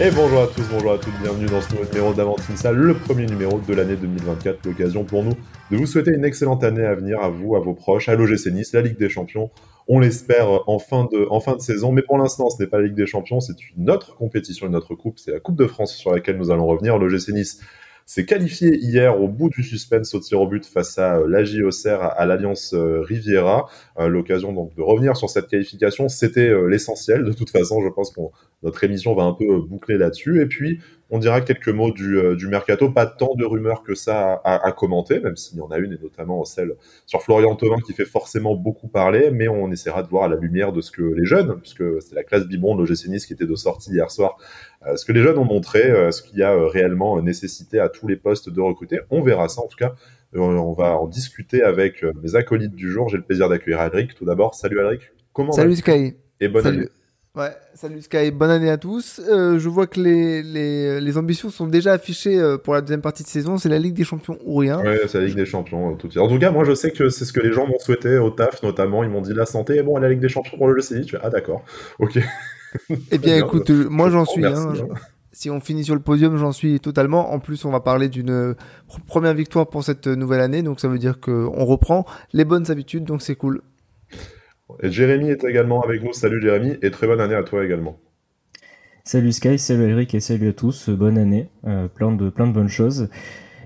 Et bonjour à tous, bonjour à toutes, bienvenue dans ce nouveau numéro d'Avantinsa, le premier numéro de l'année 2024. L'occasion pour nous de vous souhaiter une excellente année à venir à vous, à vos proches, à l'OGC Nice, la Ligue des Champions. On l'espère en fin de, en fin de saison, mais pour l'instant, ce n'est pas la Ligue des Champions, c'est une autre compétition, une autre coupe, c'est la Coupe de France sur laquelle nous allons revenir. L'OGC Nice s'est qualifié hier au bout du suspense au tir au but face à euh, l'AJ Auxerre à, l'Alliance euh, Riviera. Euh, l'occasion donc de revenir sur cette qualification, c'était l'essentiel. De toute façon, je pense que notre émission va un peu boucler là-dessus. Et puis, on dira quelques mots du, euh, du mercato. Pas tant de rumeurs que ça à, à, commenter, même s'il y en a une, et notamment celle sur Florian Thauvin qui fait forcément beaucoup parler, mais on essaiera de voir à la lumière de ce que les jeunes, puisque c'est la classe Bibon de l'OGC Nice qui était de sortie hier soir, euh, ce que les jeunes ont montré, euh, ce qu'il y a réellement nécessité à tous les postes de recruter. On verra ça en tout cas. On va en discuter avec mes acolytes du jour. J'ai le plaisir d'accueillir Alric. Tout d'abord, salut Alric. Comment Salut Sky. Et bonne année. Ouais, salut Sky, bonne année à tous. Euh, je vois que les, les, les, ambitions sont déjà affichées euh, pour la deuxième partie de saison. C'est la Ligue des Champions ou rien. Ouais, c'est la Ligue des Champions. Euh, tout de En tout cas, moi je sais que c'est ce que les gens m'ont souhaité au taf notamment. Ils m'ont dit la santé est bon à la Ligue des Champions pour le fais, ah d'accord, ok. Eh bien, écoute, moi j'en suis. Hein, hein. Si on finit sur le podium, j'en suis totalement. En plus, on va parler d'une première victoire pour cette nouvelle année. Donc ça veut dire qu'on reprend les bonnes habitudes. Donc c'est cool. Et Jérémy est également avec nous. Salut Jérémy et très bonne année à toi également. Salut Sky, salut Eric et salut à tous. Bonne année, euh, plein de plein de bonnes choses.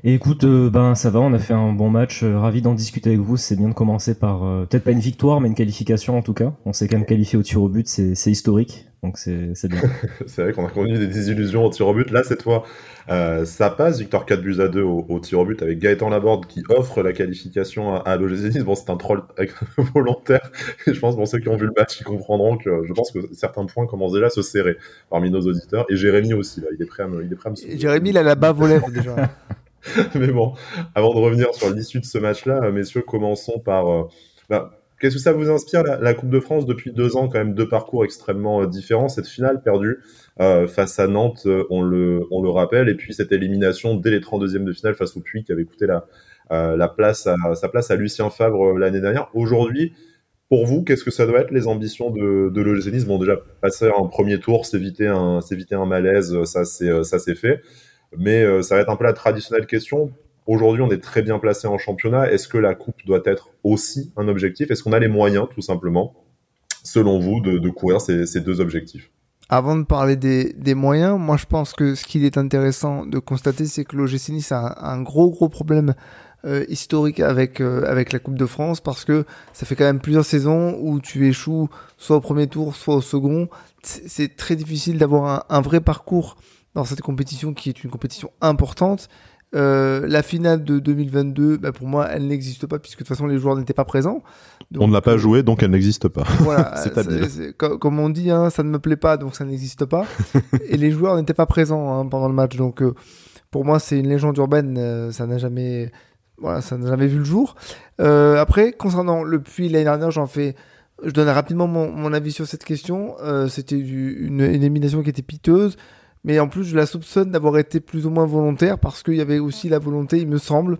Et écoute, euh, ben ça va, on a fait un bon match. Euh, ravi d'en discuter avec vous. C'est bien de commencer par peut-être pas une victoire, mais une qualification en tout cas. On s'est quand même qualifié au tir au but, c'est historique. Donc c'est bien. c'est vrai qu'on a connu des désillusions au tir au but. Là, cette fois, euh, ça passe. Victor 4 buts à 2 au, tir au but avec Gaëtan Laborde qui offre la qualification à, à l'OGC Bon, c'est un troll volontaire. Et je pense, bon, ceux qui ont vu le match, ils comprendront que je pense que certains points commencent déjà à se serrer parmi nos auditeurs. Et Jérémy aussi, là, il est prêt à me, il est prêt à me Jérémy, il a la bave aux lèvres déjà. Mais bon, avant de revenir sur l'issue de ce match-là, messieurs, commençons par. Euh, bah, Qu'est-ce que ça vous inspire la, Coupe de France depuis deux ans, quand même deux parcours extrêmement euh, différents. Cette finale perdue euh, face à Nantes, euh, on le, rappelle, et puis cette élimination dès les 32e de finale face au Puy qui avait coûté sa place à Lucien Favre l'année dernière. Aujourd'hui, pour vous, qu'est-ce que ça doit être les ambitions de, de Bon, déjà passer un premier tour, s'éviter un, s'éviter un malaise, ça c'est ça c'est fait. Mais ça va être un peu la traditionnelle question Aujourd'hui, on est très bien placé en championnat. Est-ce que la coupe doit être aussi un objectif? Est-ce qu'on a les moyens, tout simplement, selon vous, de, courir ces, deux objectifs? Avant de parler des, moyens, moi je pense que ce qu'il est intéressant de constater, c'est que l'OGC a un, gros gros problème euh, historique avec euh, avec la Coupe de France parce que ça fait quand même plusieurs saisons où tu échoues soit au premier tour, soit au second. C'est très difficile d'avoir un, vrai parcours dans cette compétition qui est une compétition importante euh, la finale de 2022, bah pour moi, elle n'existe pas puisque de toute façon les joueurs n'étaient pas présents. on ne l'a pas joué, donc elle n'existe pas. Voilà, comme on dit, hein, ça ne me plaît pas, donc ça n'existe pas. et les joueurs n'étaient pas présents hein, pendant le match, donc euh, pour moi c'est une légende urbaine. Euh, ça n'a jamais, voilà, ça n'a jamais vu le jour. après, concernant le puits l'année dernière, j'en fais. Je donne rapidement mon, mon, avis sur cette question. C'était une, une élimination qui était piteuse mais en plus je la soupçonne d'avoir été plus ou moins volontaire parce qu'il y avait aussi la volonté, il me semble,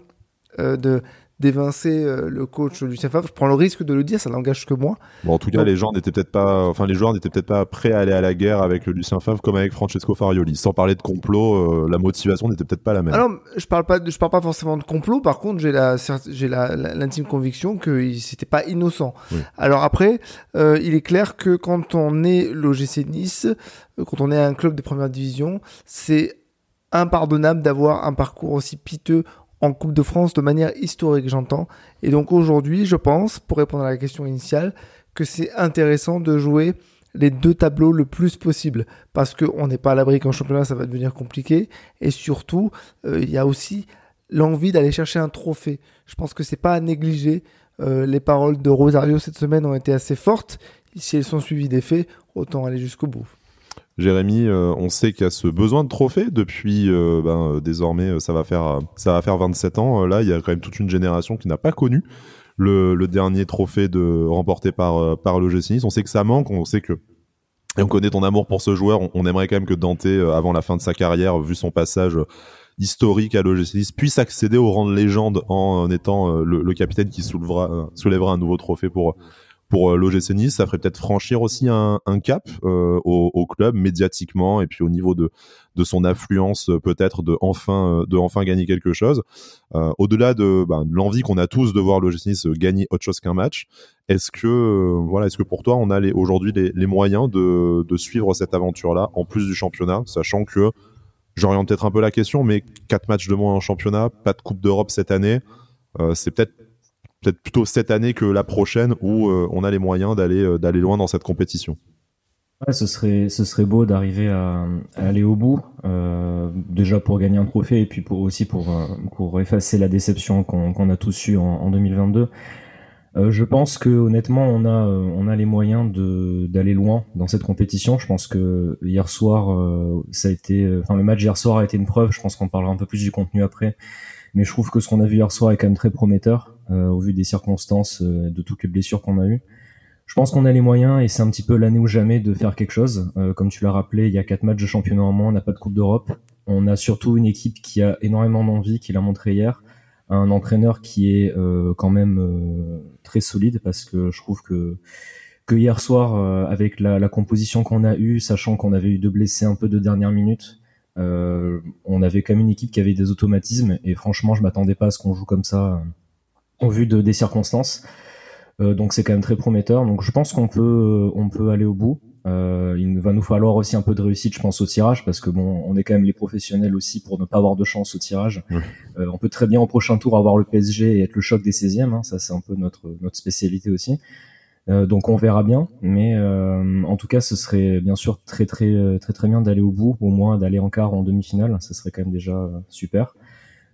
euh, de d'évincer euh, le coach Lucien Favre. Je prends le risque de le dire, ça n'engage que moi. Bon, en tout cas, les gens n'étaient peut-être pas, enfin, les joueurs n'étaient peut-être pas prêts à aller à la guerre avec le Lucien Favre comme avec Francesco Farioli. Sans parler de complot, euh, la motivation n'était peut-être pas la même. Alors, je parle pas, de, je parle pas forcément de complot. Par contre, j'ai la, j'ai la, l'intime conviction que c'était pas innocent. Alors après, euh, il est clair que quand on est l'OGC Nice, quand on est un club de première division, c'est impardonnable d'avoir un parcours aussi piteux en Coupe de France de manière historique, j'entends. Et donc aujourd'hui, je pense, pour répondre à la question initiale, que c'est intéressant de jouer les deux tableaux le plus possible parce qu'on n'est pas à l'abri qu'en championnat ça va devenir compliqué et surtout euh, il y a aussi l'envie d'aller chercher un trophée. Je pense que c'est pas à négliger. Euh, les paroles de Rosario cette semaine ont été assez fortes. Si elles sont suivies des faits, autant aller jusqu'au bout. Jérémy, euh, on sait qu'il y a ce besoin de trophée depuis euh, ben, euh, désormais ça va faire ça va faire 27 ans. là, il y a quand même toute une génération qui n'a pas connu le, dernier trophée de remporté par par le Nice. On sait que ça manque, on sait que et on connaît ton amour pour ce joueur. On, aimerait quand même que Dante, avant la fin de sa carrière, vu son passage historique à l'OGC Nice, puisse accéder au rang de légende en, étant le, capitaine qui soulèvera, soulèvera un nouveau trophée pour pour l'OGC Nice, ça ferait peut-être franchir aussi un, cap au, au, club médiatiquement et puis au niveau de de son affluence peut-être de enfin de enfin gagner quelque chose. Au-delà de, ben, de l'envie qu'on a tous de voir l'OGC Nice gagner autre chose qu'un match, est-ce que voilà, est-ce que pour toi on a aujourd'hui les, moyens de, de suivre cette aventure-là en plus du championnat, sachant que j'oriente peut-être un peu la question, mais quatre matchs de moins en championnat, pas de Coupe d'Europe cette année, euh, c'est peut-être peut-être plutôt cette année que la prochaine où euh, on a les moyens d'aller euh, d'aller loin dans cette compétition. Ce serait ce serait beau d'arriver à, aller au bout, déjà pour gagner un trophée et puis pour aussi pour effacer la déception qu'on a tous eu en, en 2022. Euh, je pense que honnêtement, on a euh, on a les moyens de d'aller loin dans cette compétition. Je pense que hier soir, euh, ça a été, enfin le match hier soir a été une preuve. Je pense qu'on parlera un peu plus du contenu après, mais je trouve que ce qu'on a vu hier soir est quand même très prometteur au vu des circonstances, de toutes les blessures qu'on a eues. Je pense qu'on a les moyens et c'est un petit peu l'année ou jamais de faire quelque chose. comme tu l'as rappelé, il y a quatre matchs de championnat en moins, on n'a pas de Coupe d'Europe. On a surtout une équipe qui a énormément d'envie, qui l'a montré hier un entraîneur qui est euh, quand même euh, très solide parce que je trouve que hier soir euh, avec la, la composition qu'on a eue, sachant qu'on avait eu deux blessés un peu de dernière minute, on avait quand même une équipe qui avait des automatismes et franchement je m'attendais pas à ce qu'on joue comme ça vu de, des circonstances. donc c'est quand même très prometteur. Donc je pense qu'on peut on peut aller au bout. Euh, il va nous falloir aussi un peu de réussite, je pense, au tirage, parce que bon, on est quand même les professionnels aussi pour ne pas avoir de chance au tirage. Euh, on peut très bien au prochain tour avoir le PSG et être le choc des 16e, hein, ça c'est un peu notre notre spécialité aussi. Euh, donc on verra bien, mais euh, en tout cas, ce serait bien sûr très très très très bien d'aller au bout, au moins d'aller en quart ou en demi-finale, ça serait quand même déjà super.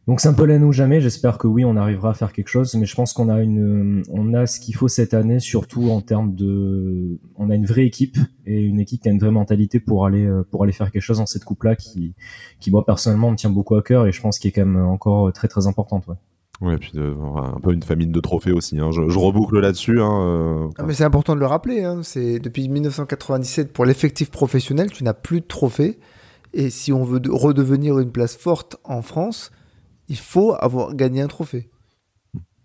Donc c'est un peu l'année ou jamais. J'espère que oui, on arrivera à faire quelque chose, mais je pense qu'on a une, on a ce qu'il faut cette année, surtout en termes de, on a une vraie équipe et une équipe qui a une vraie mentalité pour aller, pour aller faire quelque chose dans cette coupe-là, qui, qui moi personnellement me tient beaucoup à cœur et je pense qu'il est quand même encore très très importante. Ouais. Ouais, et puis un peu une famille de trophées aussi. Hein. Je, reboucle là-dessus. Hein, euh, ah, mais c'est important de le rappeler. Hein. C'est depuis 1997 pour l'effectif professionnel, tu n'as plus de trophées. Et si on veut redevenir une place forte en France, il faut avoir gagné un trophée.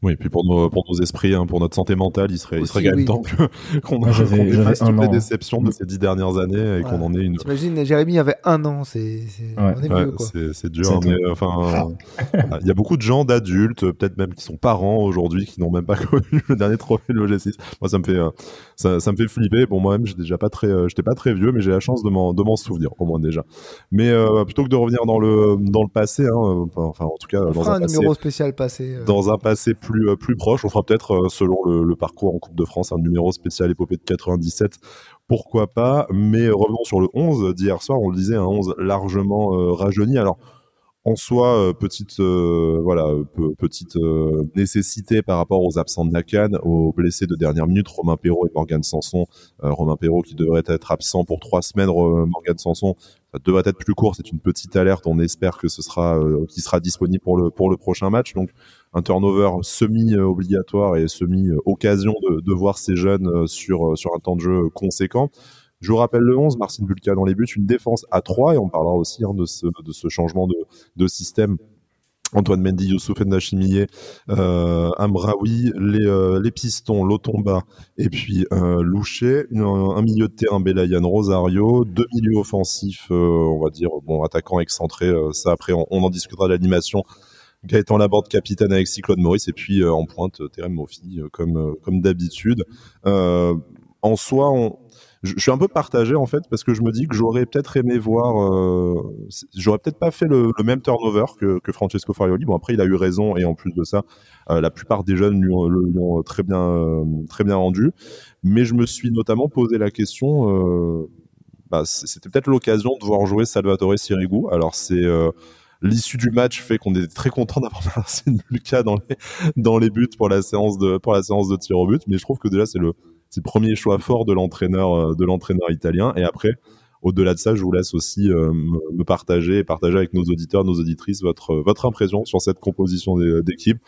Oui, et puis pour nos, pour nos esprits, hein, pour notre santé mentale, il serait, il serait quand même temps qu'on qu efface toutes les déceptions de ces dix dernières années et qu'on en ait une. T'imagines, Jérémy avait un an, c'est c'est dur, mais enfin, il y a beaucoup de gens, d'adultes, peut-être même qui sont parents aujourd'hui, qui n'ont même pas connu le dernier trophée de l'OG6. Moi, ça me fait, euh, ça, ça, me fait flipper. Bon, moi-même, j'étais déjà pas très, euh, j'étais pas très vieux, mais j'ai la chance de m'en souvenir, au moins déjà. Mais euh, plutôt que de revenir dans le, dans le passé, hein, enfin, en tout cas, dans un, numéro spécial passé. Dans un passé plus euh, proche. On fera peut-être, euh, selon le, parcours en Coupe de France, un numéro spécial épopée de 97 pourquoi pas? Mais revenons sur le 11 d'hier soir. On le disait, un 11 largement euh, rajeuni. Alors, en soi, petite, voilà, petite nécessité par rapport aux absents de Nakan, aux blessés de dernière minute, Romain Perrault et Morgan Sanson. Romain Perrault qui devrait être absent pour trois semaines, Morgan Sanson ça devrait être plus court. C'est une petite alerte. On espère que ce sera, qui sera disponible pour le pour le prochain match. Donc un turnover semi-obligatoire et semi-occasion de, voir ces jeunes euh, sur, euh, sur un temps de jeu conséquent. Je vous rappelle le 11, Marcin Bulka dans les buts, une défense à 3, et on parlera aussi hein, de, ce, changement de, système Antoine Mendy, Youssouf Ndachimie, euh, Amraoui, les, euh, les pistons, Lotomba et puis euh, un, milieu de terrain Belayan Rosario, deux milieux offensifs, on va dire, bon, attaquant excentré, ça après on, en discutera de l'animation Gaëtan Laborde capitaine avec Cyclone Maurice et puis euh, en pointe euh, Terem Moffi euh, comme comme d'habitude. en soi, on, je, suis un peu partagé en fait parce que je me dis que j'aurais peut-être aimé voir, j'aurais peut-être pas fait le, même turnover que, Francesco Farioli. Bon après il a eu raison et en plus de ça, la plupart des jeunes lui ont, très bien très bien rendu. Mais je me suis notamment posé la question. Bah, c'était peut-être l'occasion de voir jouer Salvatore Sirigu. Alors c'est L'issue du match fait qu'on est très content d'avoir Marcin Bulka dans les, dans les buts pour la séance de, pour la séance de tir au but. Mais je trouve que déjà, c'est le, le premier choix fort de l'entraîneur, euh, de l'entraîneur italien. Et après, au-delà de ça, je vous laisse aussi euh, me partager et partager avec nos auditeurs, nos auditrices votre, votre impression sur cette composition d'équipe.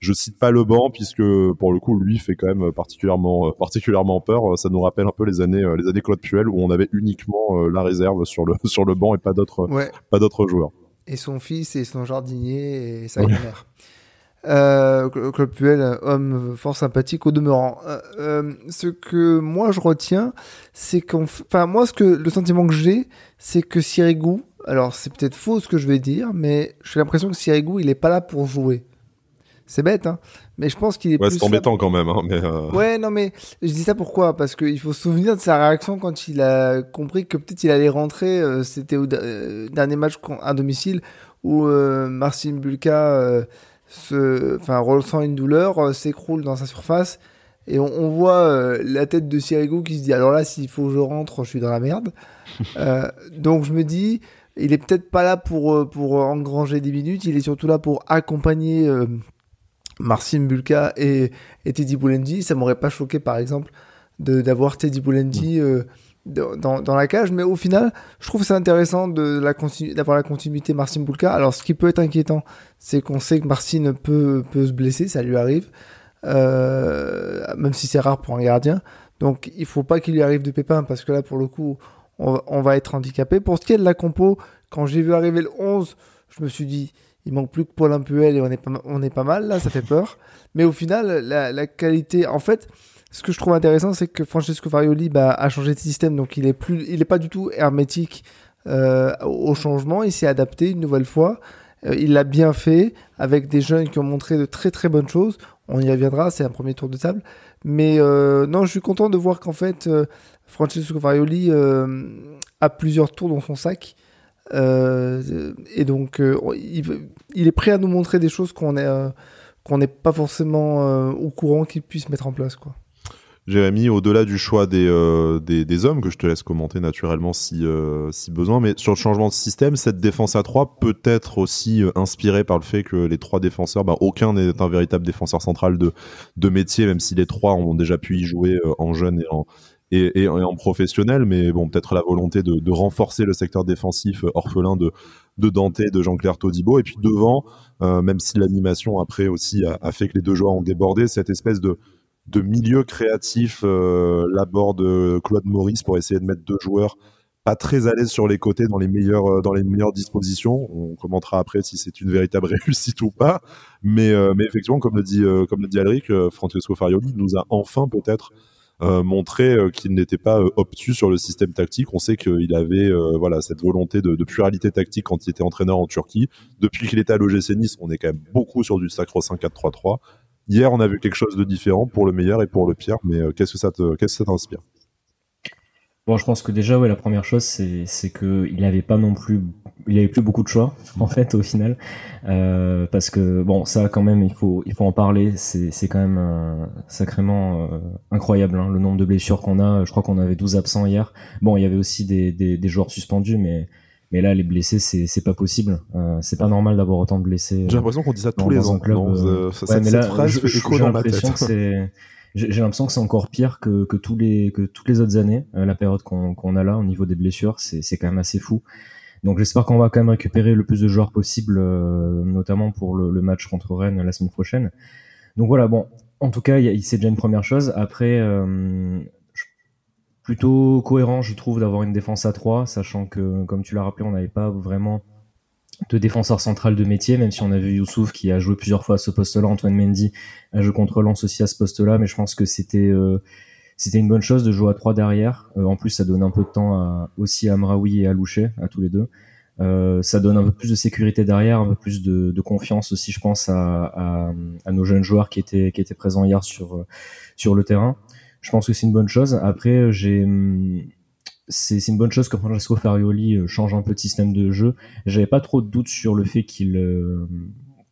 Je cite pas le banc puisque pour le coup lui fait quand même particulièrement particulièrement peur. Ça nous rappelle un peu les années les années Claude Puel où on avait uniquement la réserve sur le sur le banc et pas d'autres pas d'autres joueurs et son fils et son jardinier et sa mère. Euh, Claude Puel, homme fort sympathique au demeurant. ce que moi je retiens, c'est qu'on, enfin moi ce que le sentiment que j'ai, c'est que Sirigu, alors c'est peut-être faux ce que je vais dire, mais j'ai l'impression que Sirigu il est pas là pour jouer. C'est bête, hein. Mais je pense qu'il est ouais, c'est embêtant quand même, hein, mais euh... Ouais, non, mais je dis ça pourquoi? Parce qu'il faut se souvenir de sa réaction quand il a compris que peut-être il allait rentrer. Euh, C'était au euh, dernier match à domicile où euh, Marcin Bulka, euh, se, enfin, ressent une douleur, euh, s'écroule dans sa surface. Et on, on voit la tête de Sirigu qui se dit alors là, s'il faut que je rentre, je suis dans la merde. donc je me dis, il est peut-être pas là pour, pour engranger des minutes, il est surtout là pour accompagner Marcin Bulka et, et Teddy Boulendi. Ça m'aurait pas choqué, par exemple, d'avoir Teddy Boulendi mm. euh, dans, la cage. Mais au final, je trouve c'est intéressant d'avoir la, continuité Marcin Bulka. Alors, ce qui peut être inquiétant, c'est qu'on sait que Marcin peut, se blesser, ça lui arrive. Euh, même si c'est rare pour un gardien. Donc, il faut pas qu'il lui arrive de pépin parce que là, pour le coup, on, va être handicapé. Pour ce qui est de la compo, quand j'ai vu arriver le 11, je me suis dit, il manque plus que Paul Impuel et on est pas, on est pas mal là, ça fait peur. Mais au final, la qualité, en fait, ce que je trouve intéressant, c'est que Francesco Farioli bah, a changé de système, donc il est plus, il est pas du tout hermétique euh, au changement. Il s'est adapté une nouvelle fois. Euh, il l'a bien fait avec des jeunes qui ont montré de très très bonnes choses. On y reviendra, c'est un premier tour de table. Mais euh, non, je suis content de voir qu'en fait, Francesco Farioli a plusieurs tours dans son sac et donc, il, est prêt à nous montrer des choses qu'on est qu'on n'est pas forcément au courant qu'il puisse mettre en place, quoi. Jérémy, au-delà du choix des, euh, des, hommes, que je te laisse commenter naturellement si, euh, si besoin, mais sur le changement de système, cette défense à 3 peut être aussi euh, inspirée par le fait que les trois défenseurs, bah, aucun n'est un véritable défenseur central de, métier, même si les trois ont déjà pu y jouer en jeune et en, et, professionnel, mais peut-être la volonté de, renforcer le secteur défensif orphelin de, de Dante, de Jean-Claire Todibo, et puis devant, même si l'animation après aussi a, fait que les deux joueurs ont débordé, cette espèce de, de milieu créatif euh, de Claude Maurice pour essayer de mettre deux joueurs pas très à l'aise sur les côtés dans les meilleures euh, dans les meilleures dispositions. On commentera après si c'est une véritable réussite ou pas. Mais euh, mais effectivement, comme le dit euh, comme le dit Alric, euh, Francesco Farioli nous a enfin peut-être euh, montré euh, qu'il n'était pas euh, obtus sur le système tactique. On sait qu'il avait voilà cette volonté de, de, pluralité tactique quand il était entraîneur en Turquie. Depuis qu'il était à l'OGC Nice, on est quand même beaucoup sur du sacro 5-4-3-3. Hier, on a vu quelque chose de différent pour le meilleur et pour le pire. Mais qu'est-ce que ça te qu'est-ce que ça t'inspire? Bon, je pense que déjà, ouais, la première chose, c'est, c'est que il n'avait pas non plus, il avait plus beaucoup de choix, en fait, au final, euh, parce que bon, ça, quand même, il faut, il faut en parler. C'est, c'est quand même euh, sacrément euh, incroyable, hein, le nombre de blessures qu'on a. Je crois qu'on avait 12 absents hier. Bon, il y avait aussi des, des joueurs suspendus, mais mais là, les blessés, c'est, c'est pas possible. Euh, c'est pas normal d'avoir autant de blessés. J'ai l'impression qu'on dit ça tous les ans. Club, euh, ça, ouais, mais là, phrase je, je, j'ai l'impression que c'est j'ai l'impression que c'est encore pire que, que, tous les, que toutes les autres années, euh, la période qu'on qu'on a là au niveau des blessures, c'est quand même assez fou. Donc j'espère qu'on va quand même récupérer le plus de joueurs possible, euh, notamment pour le, le, match contre Rennes la semaine prochaine. Donc voilà, bon, en tout cas, c'est déjà une première chose. Après, euh, plutôt cohérent, je trouve, d'avoir une défense à 3, sachant que, comme tu l'as rappelé, on n'avait pas vraiment de défenseur central de métier, même si on a vu Youssouf qui a joué plusieurs fois à ce poste-là, Antoine Mendy a joué contre Lens aussi à ce poste-là, mais je pense que c'était euh, c'était une bonne chose de jouer à trois derrière. Euh, en plus, ça donne un peu de temps à, aussi à Mraoui et à Louchet, à tous les deux. Euh, ça donne un peu plus de sécurité derrière, un peu plus de, de confiance aussi, je pense, à, à, à, nos jeunes joueurs qui étaient qui étaient présents hier sur sur le terrain. Je pense que c'est une bonne chose. Après, j'ai c'est une bonne chose que Francesco Farioli euh, change un peu de système de jeu. J'avais pas trop de doutes sur le fait qu'il euh,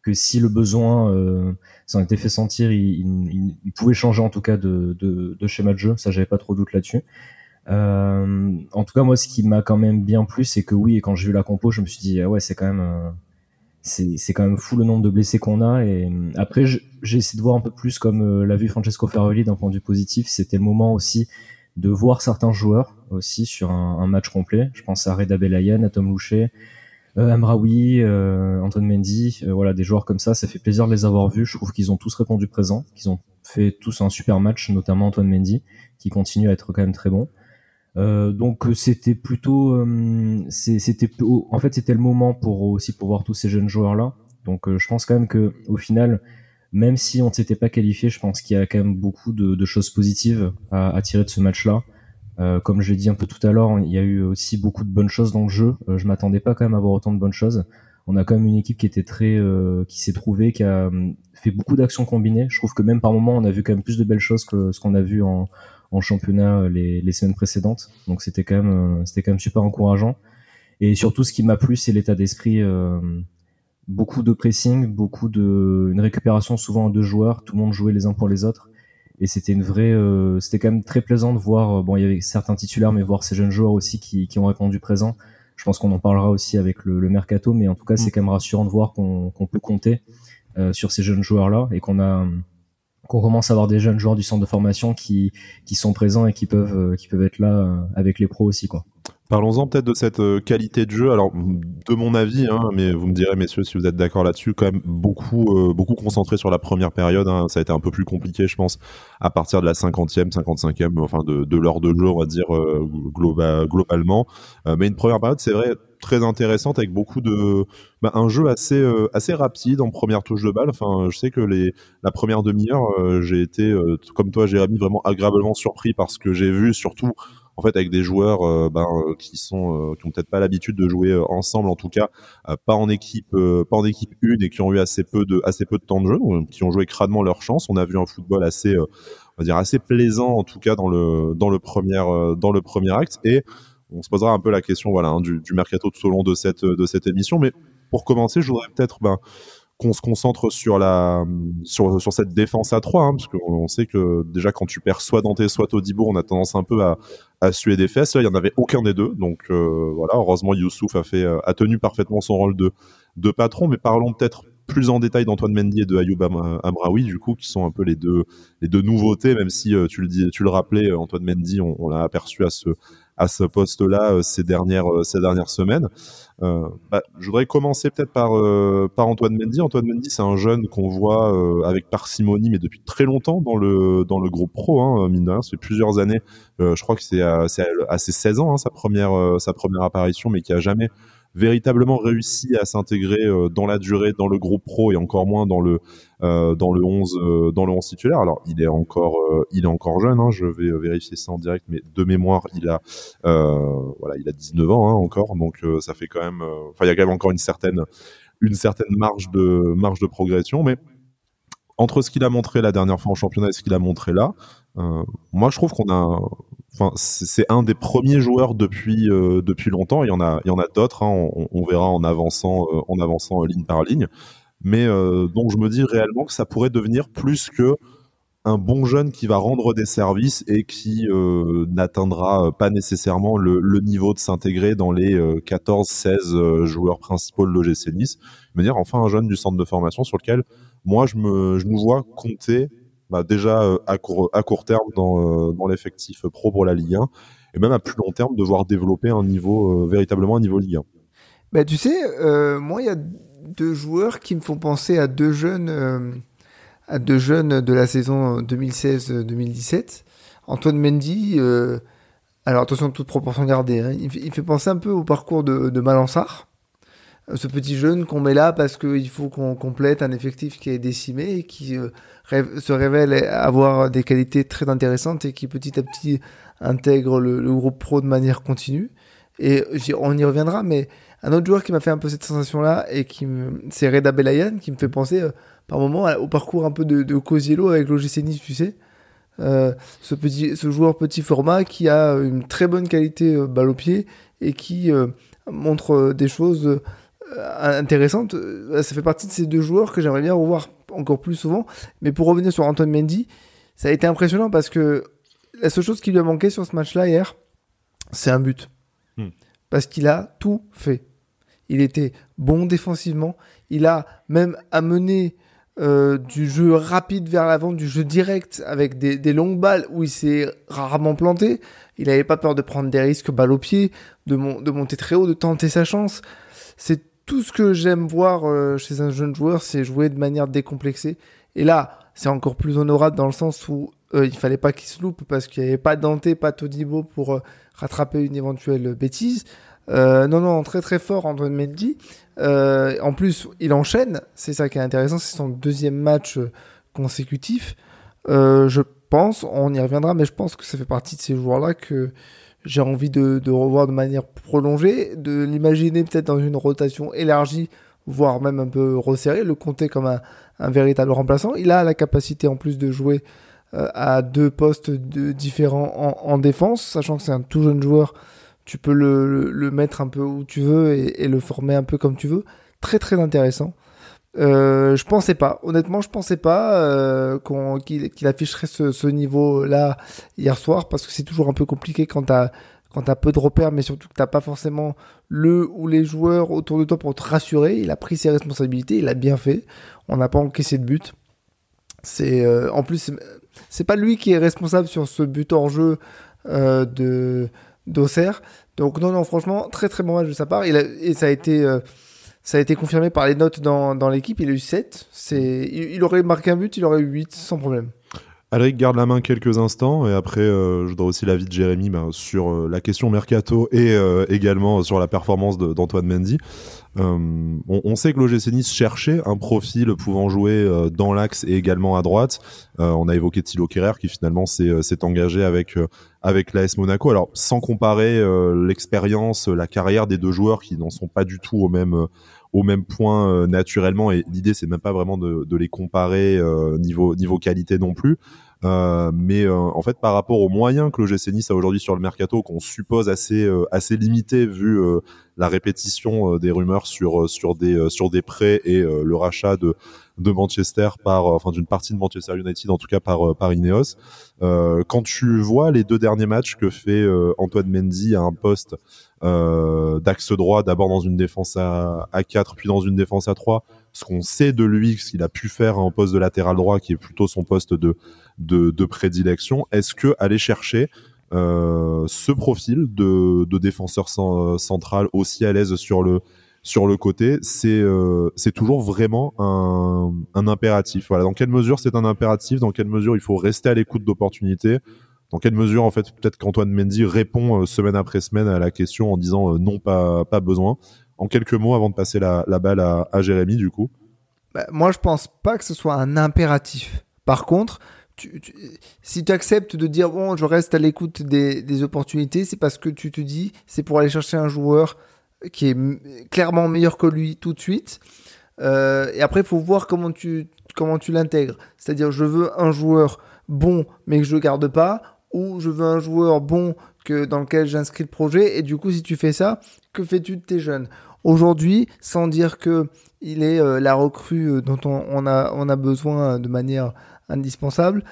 que si le besoin euh, s'en était fait sentir, il, pouvait changer en tout cas de, de, de schéma de jeu. Ça, j'avais pas trop de doute là-dessus. Euh, en tout cas, moi, ce qui m'a quand même bien plu, c'est que oui, quand j'ai vu la compo, je me suis dit ah ouais, c'est quand même euh, c'est quand même fou le nombre de blessés qu'on a. Et après, j'ai essayé de voir un peu plus comme l'a vu Francesco Farioli d'un point de vue positif. C'était le moment aussi de voir certains joueurs aussi sur un, match complet. Je pense à Reda Belayan, à Tom Louchet, euh, Amraoui, euh, Antoine Mendy, euh, voilà des joueurs comme ça. Ça fait plaisir de les avoir vus. Je trouve qu'ils ont tous répondu présent, qu'ils ont fait tous un super match, notamment Antoine Mendy, qui continue à être quand même très bon. Euh, donc c'était plutôt, euh, c'était en fait c'était le moment pour aussi pour voir tous ces jeunes joueurs là. Donc je pense quand même que au final même si on ne s'était pas qualifié, je pense qu'il y a quand même beaucoup de, choses positives à, tirer de ce match-là. Euh, comme je l'ai dit un peu tout à l'heure, il y a eu aussi beaucoup de bonnes choses dans le jeu. Euh, je m'attendais pas quand même à avoir autant de bonnes choses. On a quand même une équipe qui était très, euh, qui s'est trouvée, qui a hum, fait beaucoup d'actions combinées. Je trouve que même par moment, on a vu quand même plus de belles choses que ce qu'on a vu en, en championnat les, les, semaines précédentes. Donc c'était quand même, c'était quand même super encourageant. Et surtout, ce qui m'a plu, c'est l'état d'esprit beaucoup de pressing, beaucoup de une récupération souvent à deux joueurs, tout le monde jouait les uns pour les autres et c'était une vraie euh, c'était quand même très plaisant de voir euh, bon il y avait certains titulaires mais voir ces jeunes joueurs aussi qui, qui ont répondu présent. Je pense qu'on en parlera aussi avec le, le mercato mais en tout cas c'est mm. quand même rassurant de voir qu'on qu'on peut compter euh, sur ces jeunes joueurs là et qu'on a qu'on commence à avoir des jeunes joueurs du centre de formation qui qui sont présents et qui peuvent qui peuvent être là avec les pros aussi quoi. Parlons-en peut-être de cette euh, qualité de jeu. Alors, de mon avis, hein, mais vous me direz, messieurs, si vous êtes d'accord là-dessus, quand même beaucoup, euh, beaucoup concentré sur la première période. Hein. Ça a été un peu plus compliqué, je pense, à partir de la 50e, 55e, enfin de, de l'heure de jeu, on va dire euh, globalement. mais une première période, c'est vrai, très intéressante avec beaucoup de bah, un jeu assez assez rapide en première touche de balle. Enfin, je sais que les la première demi-heure, j'ai été comme toi, Jérémy, vraiment agréablement surpris parce que j'ai vu surtout en fait avec des joueurs euh, ben, euh, qui sont euh, qui ont peut-être pas l'habitude de jouer ensemble en tout cas pas en équipe pas en équipe une et qui ont eu assez peu de assez peu de temps de jeu qui ont joué crânement leur chance. On a vu un football assez on va dire assez plaisant en tout cas dans le dans le premier dans le premier acte. Et on se posera un peu la question voilà hein, du, du, mercato tout au long de cette de cette émission. Mais pour commencer je voudrais peut-être ben, qu'on se concentre sur la sur, sur cette défense à 3 hein, parce qu'on sait que déjà quand tu perds soit Dante soit Todibo on a tendance un peu à, à suer des fesses. Il y en avait aucun des deux. Donc euh, voilà heureusement Youssouf a fait euh, a tenu parfaitement son rôle de de patron. Mais parlons peut-être plus en détail d'Antoine Mendy et de Ayoub Amraoui du coup qui sont un peu les deux les deux nouveautés même si euh, tu le dis tu le rappelais Antoine Mendy on, on l'a aperçu à ce à ce poste-là euh, ces dernières euh, ces dernières semaines. Euh, bah, je voudrais commencer peut-être par par Antoine Mendy. Antoine Mendy, c'est un jeune qu'on voit avec parcimonie, mais depuis très longtemps dans le dans le groupe pro. Hein, mine de rien, ça fait plusieurs années. je crois que c'est à, à, ses 16 ans hein, sa première sa première apparition, mais qui a jamais véritablement réussi à s'intégrer euh, dans la durée dans le groupe pro et encore moins dans le euh, dans le 11 euh, dans le 11 titulaire. Alors il est encore il est encore jeune. Hein, je vais vérifier ça en direct, mais de mémoire il a voilà il a 19 ans hein, encore, donc ça fait quand même enfin il y a quand même encore une certaine une certaine marge de marge de progression, mais entre ce qu'il a montré la dernière fois en championnat et ce qu'il a montré là, moi je trouve qu'on a Enfin, c'est un des premiers joueurs depuis euh, depuis longtemps. Il y en a il y en a d'autres. Hein. on, verra en avançant euh, en avançant ligne par ligne. Mais euh, donc je me dis réellement que ça pourrait devenir plus que un bon jeune qui va rendre des services et qui n'atteindra pas nécessairement le, niveau de s'intégrer dans les 14-16 joueurs principaux de l'OGC Nice. Me dire enfin un jeune du centre de formation sur lequel moi je me je nous vois compter bah, déjà euh, à court, à court terme dans, euh, dans l'effectif pro pour la Ligue 1 et même à plus long terme devoir développer un niveau euh, véritablement un niveau Ligue 1. Bah, tu sais, moi il y a deux joueurs qui me font penser à deux jeunes à deux jeunes de la saison 2016-2017. Antoine Mendy, alors attention toute proportion gardée, hein, il, fait penser un peu au parcours de, de ce petit jeune qu'on met là parce qu'il faut qu'on complète un effectif qui est décimé et qui euh, se révèle avoir des qualités très intéressantes et qui petit à petit intègre le, groupe pro de manière continue. Et on y reviendra, mais un autre joueur qui m'a fait un peu cette sensation-là et qui c'est Reda Belayan qui me fait penser euh, par moment au parcours un peu de, de Cosiello avec l'OGC Nice, tu sais. Euh, ce petit, ce joueur petit format qui a une très bonne qualité balle au pied et qui montre des choses euh, intéressante. Euh, ça fait partie de ces deux joueurs que j'aimerais bien revoir encore plus souvent. Mais pour revenir sur Antoine Mendy, ça a été impressionnant parce que la seule chose qui lui a manqué sur ce match-là hier, c'est un but. Hmm. Parce qu'il a tout fait. Il était bon défensivement. Il a même amené euh, du jeu rapide vers l'avant, du jeu direct avec des, longues balles où il s'est rarement planté. Il n'avait pas peur de prendre des risques balle au pied, de, de monter très haut, de tenter sa chance. C'est tout ce que j'aime voir euh, chez un jeune joueur, c'est jouer de manière décomplexée. Et là, c'est encore plus honorable dans le sens où euh, il fallait pas qu'il se loupe parce qu'il n'y avait pas Dante, pas Todibo pour euh, rattraper une éventuelle bêtise. Euh, non, non, très très fort Antoine Mendy. En plus, il enchaîne. C'est ça qui est intéressant. C'est son deuxième match consécutif. je pense, on y reviendra, mais je pense que ça fait partie de ces joueurs-là que j'ai envie de, de, revoir de manière prolongée, de l'imaginer peut-être dans une rotation élargie, voire même un peu resserrée, le compter comme un, véritable remplaçant. Il a la capacité en plus de jouer euh, à deux postes de, différents en, en, défense, sachant que c'est un tout jeune joueur. Tu peux le, le, mettre un peu où tu veux et, et, le former un peu comme tu veux. Très très intéressant. Euh, je pensais pas, honnêtement, je pensais pas euh, qu'il afficherait ce, ce niveau-là hier soir parce que c'est toujours un peu compliqué quand t'as quand t'as peu de repères, mais surtout que t'as pas forcément le ou les joueurs autour de toi pour te rassurer. Il a pris ses responsabilités, il a bien fait. On n'a pas encaissé de but. C'est euh, en plus c'est pas lui qui est responsable sur ce but hors jeu euh, de d'Auxerre. Donc non non franchement très très bon match de sa part. Il a, et ça a été euh, ça a été confirmé par les notes dans, dans l'équipe. Il a eu 7. C'est il, aurait marqué un but, il aurait eu 8 sans problème. Alric garde la main quelques instants et après euh, je voudrais aussi l'avis de Jérémy ben, sur euh, la question mercato et euh, également sur la performance d'Antoine Mendy. Euh, on, sait que l'OGC Nice cherchait un profil pouvant jouer dans l'axe et également à droite. on a évoqué Thilo Kerrer qui finalement s'est engagé avec avec l'AS Monaco. Alors sans comparer l'expérience, la carrière des deux joueurs qui n'en sont pas du tout au même au même point naturellement et l'idée c'est même pas vraiment de, les comparer niveau niveau qualité non plus euh, mais euh, en fait, par rapport aux moyens que le Nice a aujourd'hui sur le mercato, qu'on suppose assez euh, assez limité vu la répétition des rumeurs sur sur des sur des prêts et le rachat de de Manchester par enfin d'une partie de Manchester United en tout cas par par Ineos. quand tu vois les deux derniers matchs que fait Antoine Mendy à un poste d'axe droit, d'abord dans une défense à, à 4 puis dans une défense à 3 ce qu'on sait de lui, ce qu'il a pu faire en poste de latéral droit, qui est plutôt son poste de, de, de prédilection, est-ce que aller chercher euh, ce profil de, défenseur central aussi à l'aise sur le sur le côté, c'est euh, toujours vraiment un, impératif. Voilà, dans quelle mesure c'est un impératif, dans quelle mesure il faut rester à l'écoute d'opportunités, dans quelle mesure en fait peut-être qu'Antoine Mendy répond euh, semaine après semaine à la question en disant euh, non pas pas besoin en quelques mots avant de passer la, balle à, Jérémy du coup bah, Moi je pense pas que ce soit un impératif. Par contre, si tu acceptes de dire bon je reste à l'écoute des, opportunités, c'est parce que tu te dis c'est pour aller chercher un joueur qui est clairement meilleur que lui tout de suite. Euh, et après il faut voir comment tu comment tu l'intègres. C'est-à-dire je veux un joueur bon mais que je ne garde pas ou je veux un joueur bon que dans lequel j'inscris le projet et du coup si tu fais ça que fais-tu de tes jeunes? Aujourd'hui, sans dire que il est euh, la recrue euh, dont on, a, on a besoin de manière indispensable,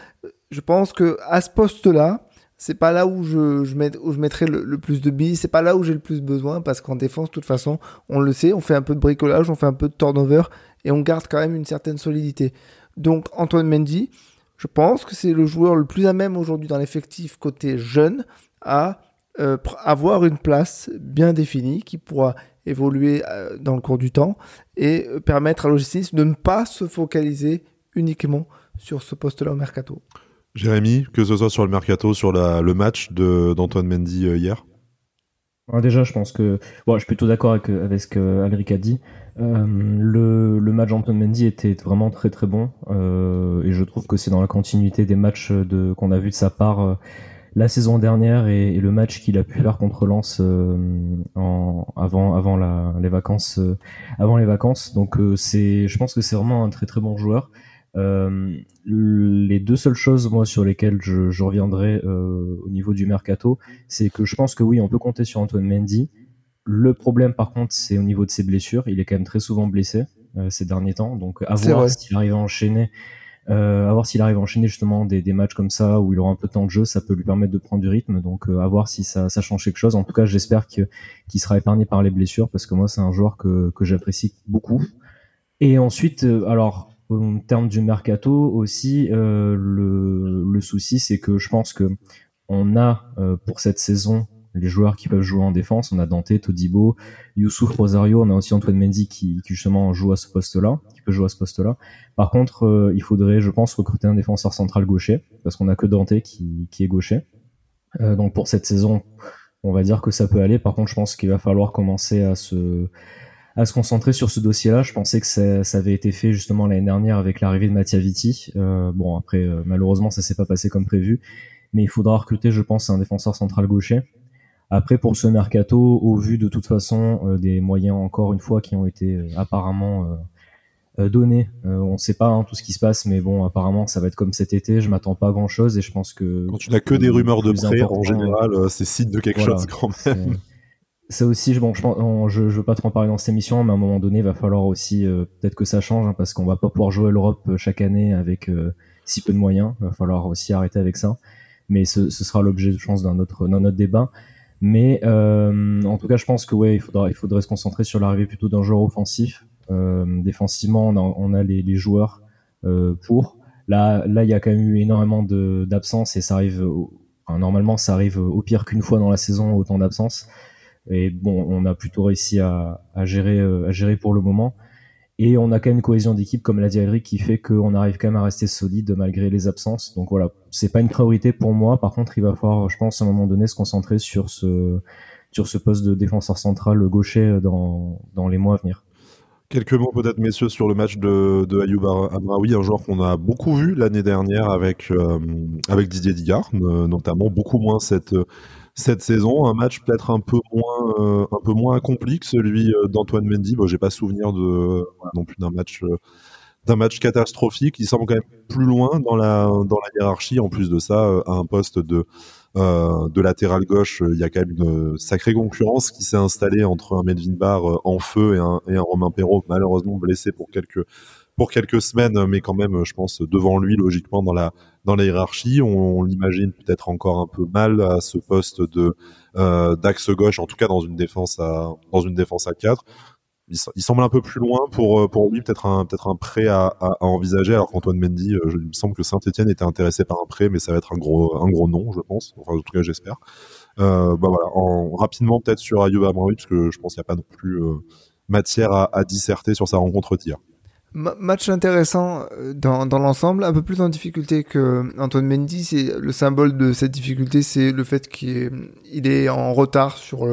je pense que à ce poste-là, c'est pas là où je, je, où je mettrai le, plus de billes, c'est pas là où j'ai le plus besoin, parce qu'en défense, de toute façon, on le sait, on fait un peu de bricolage, on fait un peu de turnover, et on garde quand même une certaine solidité. Donc Antoine Mendy, je pense que c'est le joueur le plus à même aujourd'hui dans l'effectif côté jeune à euh, avoir une place bien définie qui pourra évoluer euh, dans le cours du temps et euh, permettre à Logistis de ne pas se focaliser uniquement sur ce poste-là au mercato. Jérémy, que ce soit sur le mercato, sur la, le match d'Antoine Mendy euh, hier? Déjà, je pense que. Bon, je suis plutôt d'accord avec, avec, ce que a dit. le, le, match d'Antoine Mendy était vraiment très très bon. et je trouve que c'est dans la continuité des matchs de, qu'on a vu de sa part la saison dernière et, le match qu'il a pu faire contre Lens euh, en, avant avant la, les vacances euh, avant les vacances donc euh, c'est je pense que c'est vraiment un très très bon joueur les deux seules choses moi sur lesquelles je, je reviendrai au niveau du mercato c'est que je pense que oui on peut compter sur Antoine Mendy le problème par contre c'est au niveau de ses blessures il est quand même très souvent blessé ces derniers temps donc à voir s'il arrive à enchaîner euh, à voir s'il arrive à enchaîner justement des, des, matchs comme ça où il aura un peu de temps de jeu, ça peut lui permettre de prendre du rythme. Donc euh, à voir si ça, ça, change quelque chose. En tout cas, j'espère qu'il sera épargné par les blessures parce que moi c'est un joueur que, que j'apprécie beaucoup. Et ensuite, euh, alors en termes du mercato aussi, euh, le, le, souci c'est que je pense que on a pour cette saison les joueurs qui peuvent jouer en défense. On a Dante, Todibo, Youssouf Rosario, on a aussi Antoine Mendy qui, qui justement joue à ce poste-là, qui peut jouer à ce poste-là. Par contre, euh, il faudrait, je pense, recruter un défenseur central gaucher, parce qu'on a que Dante qui, qui est gaucher. Euh, donc pour cette saison, on va dire que ça peut aller. Par contre, je pense qu'il va falloir commencer à se à se concentrer sur ce dossier-là. Je pensais que ça, ça, avait été fait justement l'année dernière avec l'arrivée de Mattia Vitti. Euh, bon, après, euh, malheureusement, ça s'est pas passé comme prévu. Mais il faudra recruter, je pense, un défenseur central gaucher. Après, pour ce mercato, au vu de toute façon euh, des moyens, encore une fois, qui ont été euh, apparemment donnés, on ne sait pas hein, tout ce qui se passe, mais bon, apparemment, ça va être comme cet été. Je m'attends pas à grand-chose et je pense que... Quand tu n'as que des rumeurs de prêt, en général, c'est signe de quelque chose quand même ça aussi, bon, je, je, je veux pas trop en parler dans cette émission, mais à un moment donné, il va falloir aussi euh, peut-être que ça change, hein, parce qu'on va pas pouvoir jouer l'Europe euh, chaque année avec euh, si peu de moyens. Il va falloir aussi arrêter avec ça. Mais ce, ce sera l'objet, je pense, d'un autre, d'un autre débat. Mais en tout cas, je pense que ouais, il faudra, il faudrait se concentrer sur l'arrivée plutôt d'un joueur offensif. défensivement, on a, on a les, les joueurs pour. Là, là, il y a quand même eu énormément d'absences et ça arrive. enfin, normalement, ça arrive au pire qu'une fois dans la saison autant d'absences. Et bon, on a plutôt réussi à, gérer, euh, à gérer pour le moment. Et on a quand même une cohésion d'équipe, comme l'a dit Eric, qui fait qu'on arrive quand même à rester solide malgré les absences. Donc voilà, c'est pas une priorité pour moi. Par contre, il va falloir, je pense, à un moment donné, se concentrer sur ce, sur ce poste de défenseur central gaucher dans, dans les mois à venir. Quelques mots peut-être, messieurs, sur le match de, de Ayoub Amraoui, un joueur qu'on a beaucoup vu l'année dernière avec, euh, avec Didier Digard, notamment beaucoup moins cette cette saison. Un match peut-être un peu moins, euh, un peu moins accompli que celui euh, d'Antoine Mendy. Bon, j'ai pas souvenir non plus d'un match, euh, match catastrophique. Il semble quand même plus loin dans la hiérarchie. En plus de ça, à un poste de de latéral gauche, il y a quand même une sacrée concurrence qui s'est installée entre un Melvin Barr en feu et un, et un Romain Perrault malheureusement blessé pour quelques pour quelques semaines, mais quand même, je pense, devant lui, logiquement, dans la, dans la hiérarchie. On, l'imagine peut-être encore un peu mal à ce poste de euh, d'axe gauche, en tout cas dans une défense à, dans une défense à 4. Il, semble un peu plus loin pour, pour lui, peut-être un, peut-être un prêt à, envisager, alors qu'Antoine Mendy, euh, il me semble que Saint-Etienne était intéressé par un prêt, mais ça va être un gros, un gros nom, je pense. Enfin, en tout cas, j'espère. Euh, bah voilà, en, rapidement peut-être sur Ayoub Amraoui, parce que je pense qu'il n'y a pas non plus euh, matière à, à disserter sur sa rencontre match intéressant euh, dans, dans l'ensemble, un peu plus en difficulté que Antoine Mendy. C'est le symbole de cette difficulté, c'est le fait qu'il est, il est en retard sur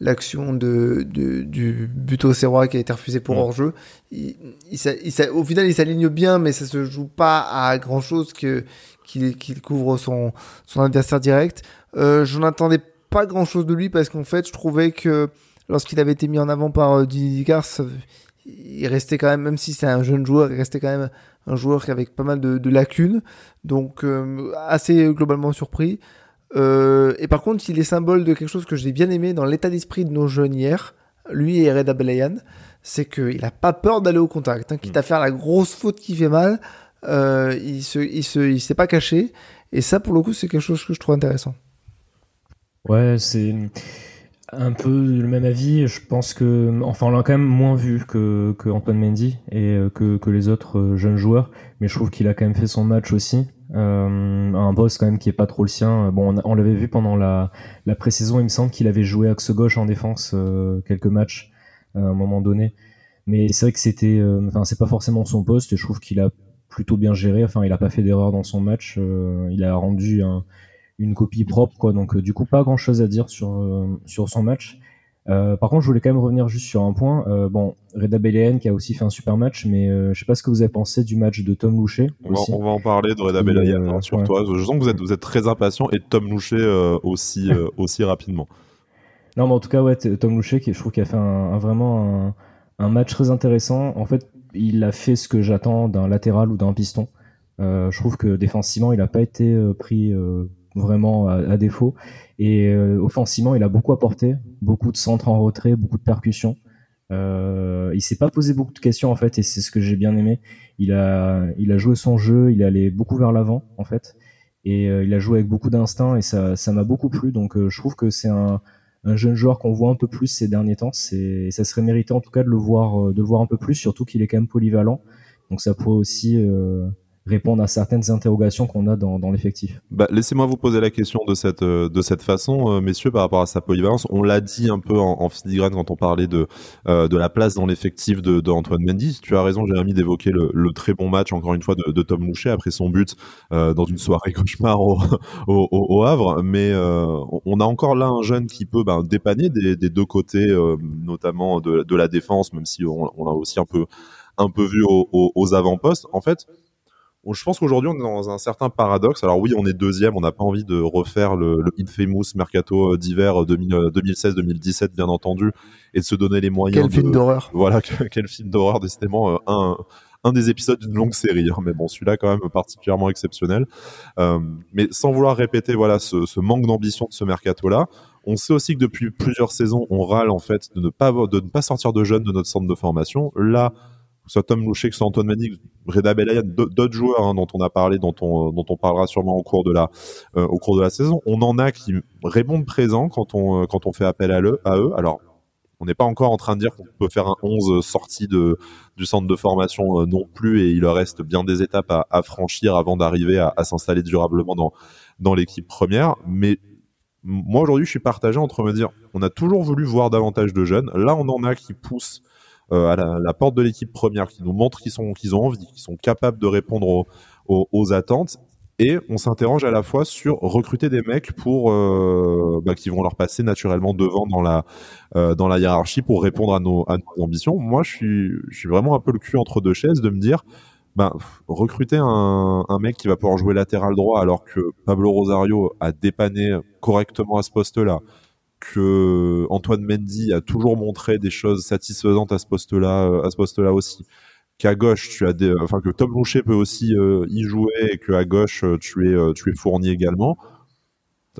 l'action de, de, du but au Serrois qui a été refusé pour hors-jeu. Il, il, au final, il s'aligne bien, mais ça se joue pas à grand chose que qu'il couvre son, son adversaire direct. Euh, je n'attendais pas grand chose de lui parce qu'en fait, je trouvais que lorsqu'il avait été mis en avant par euh, Didier il restait quand même, même si c'est un jeune joueur, il restait quand même un joueur avec pas mal de, lacunes. Donc, euh, assez globalement surpris. Euh, et par contre, il est symbole de quelque chose que j'ai bien aimé dans l'état d'esprit de nos jeunes hier, lui et Reda Belayan, c'est qu'il n'a pas peur d'aller au contact. Hein, quitte à faire la grosse faute qui fait mal, euh, il se, il se, il s'est pas caché. Et ça, pour le coup, c'est quelque chose que je trouve intéressant. Ouais, c'est un peu le même avis. Je pense que, enfin, on l'a quand même moins vu que, Antoine Mendy et euh, que, les autres euh, jeunes joueurs, mais je trouve qu'il a quand même fait son match aussi. Euh, un boss quand même qui est pas trop le sien. Bon, on, l'avait vu pendant la, la pré-saison, il me semble qu'il avait joué axe gauche en défense quelques matchs à un moment donné. Mais c'est vrai que c'était, enfin, c'est pas forcément son poste. Et je trouve qu'il a plutôt bien géré. Enfin, il a pas fait d'erreur dans son match. il a rendu un une copie propre, quoi. Donc, euh, du coup, pas grand chose à dire sur, euh, sur son match. Euh, par contre, je voulais quand même revenir juste sur un point. Bon, Reda Belayan qui a aussi fait un super match, mais je sais pas ce que vous avez pensé du match de Tom Loucher. On, on va, en parler de Reda hein, sur toi. Je sens que vous êtes, vous êtes très impatient et Tom Loucher aussi, aussi rapidement. Non, mais en tout cas, ouais, Tom Loucher, qui, je trouve qu'il a fait un, vraiment un, un, match très intéressant. En fait, il a fait ce que j'attends d'un latéral ou d'un piston. je trouve que défensivement, il a pas été pris vraiment à, défaut. Et euh, offensivement, il a beaucoup apporté, beaucoup de centres en retrait, beaucoup de percussions. Euh, il s'est pas posé beaucoup de questions en fait, et c'est ce que j'ai bien aimé. Il a, il a joué son jeu, il est allé beaucoup vers l'avant en fait, et euh, il a joué avec beaucoup d'instinct et ça, ça m'a beaucoup plu. Donc euh, je trouve que c'est un, un jeune joueur qu'on voit un peu plus ces derniers temps. C'est, ça serait mérité en tout cas de le voir, de le voir un peu plus, surtout qu'il est quand même polyvalent. Donc ça pourrait aussi répondre à certaines interrogations qu'on a dans, dans l'effectif. Bah, laissez-moi vous poser la question de cette euh, de cette façon, euh, messieurs, par rapport à sa polyvalence. On l'a dit un peu en, en, filigrane quand on parlait de euh, de la place dans l'effectif de, de, Antoine Mendy. Tu as raison, Jérémy, d'évoquer le, le, très bon match encore une fois de, de Tom Louchet après son but dans une soirée cauchemar au, au, au Havre. Mais on a encore là un jeune qui peut ben, dépanner des, des, deux côtés, notamment de, de la défense, même si on, on a aussi un peu un peu vu aux, aux avant-postes. En fait, je pense qu'aujourd'hui on est dans un certain paradoxe. Alors oui, on est deuxième, on n'a pas envie de refaire le, le infamous mercato d'hiver 2016-2017 bien entendu, et de se donner les moyens. Quel film d'horreur. Voilà, quel film d'horreur, décidément un un des épisodes d'une longue série. Hein. mais bon, celui-là quand même particulièrement exceptionnel. Euh, mais sans vouloir répéter voilà ce, ce manque d'ambition de ce mercato-là, on sait aussi que depuis plusieurs saisons, on râle en fait de ne pas de ne pas sortir de jeunes de notre centre de formation. Là soit Tom Louchet, que soit Antoine Manig, Reda Belayan, d'autres joueurs hein, dont on a parlé, dont on, dont on parlera sûrement au cours de la, euh, au cours de la saison. On en a qui répondent présent quand on, euh, quand on fait appel à, eux. À eux. Alors, on n'est pas encore en train de dire qu'on peut faire un 11 sorti de, du centre de formation euh, non plus, et il reste bien des étapes à, à franchir avant d'arriver à, à s'installer durablement dans, dans l'équipe première. Mais moi aujourd'hui, je suis partagé entre me dire, on a toujours voulu voir davantage de jeunes. Là, on en a qui poussent à la, porte de l'équipe première, qui nous montrent qu'ils sont ont envie, qu'ils sont capables de répondre aux, attentes. Et on s'interroge à la fois sur recruter des mecs pour euh, bah, qui vont leur passer naturellement devant dans la euh, dans la hiérarchie pour répondre à nos, à nos ambitions. Moi, je suis je suis vraiment un peu le cul entre deux chaises de me dire ben, recruter un, un, mec qui va pouvoir jouer latéral droit alors que Pablo Rosario a dépanné correctement à ce poste-là, que Antoine Mendy a toujours montré des choses satisfaisantes à ce poste-là, euh, à ce poste-là aussi. Qu'à gauche, tu as des, enfin que Tom Louchet peut aussi euh, y jouer et que à gauche euh, tu es, tu es fourni également.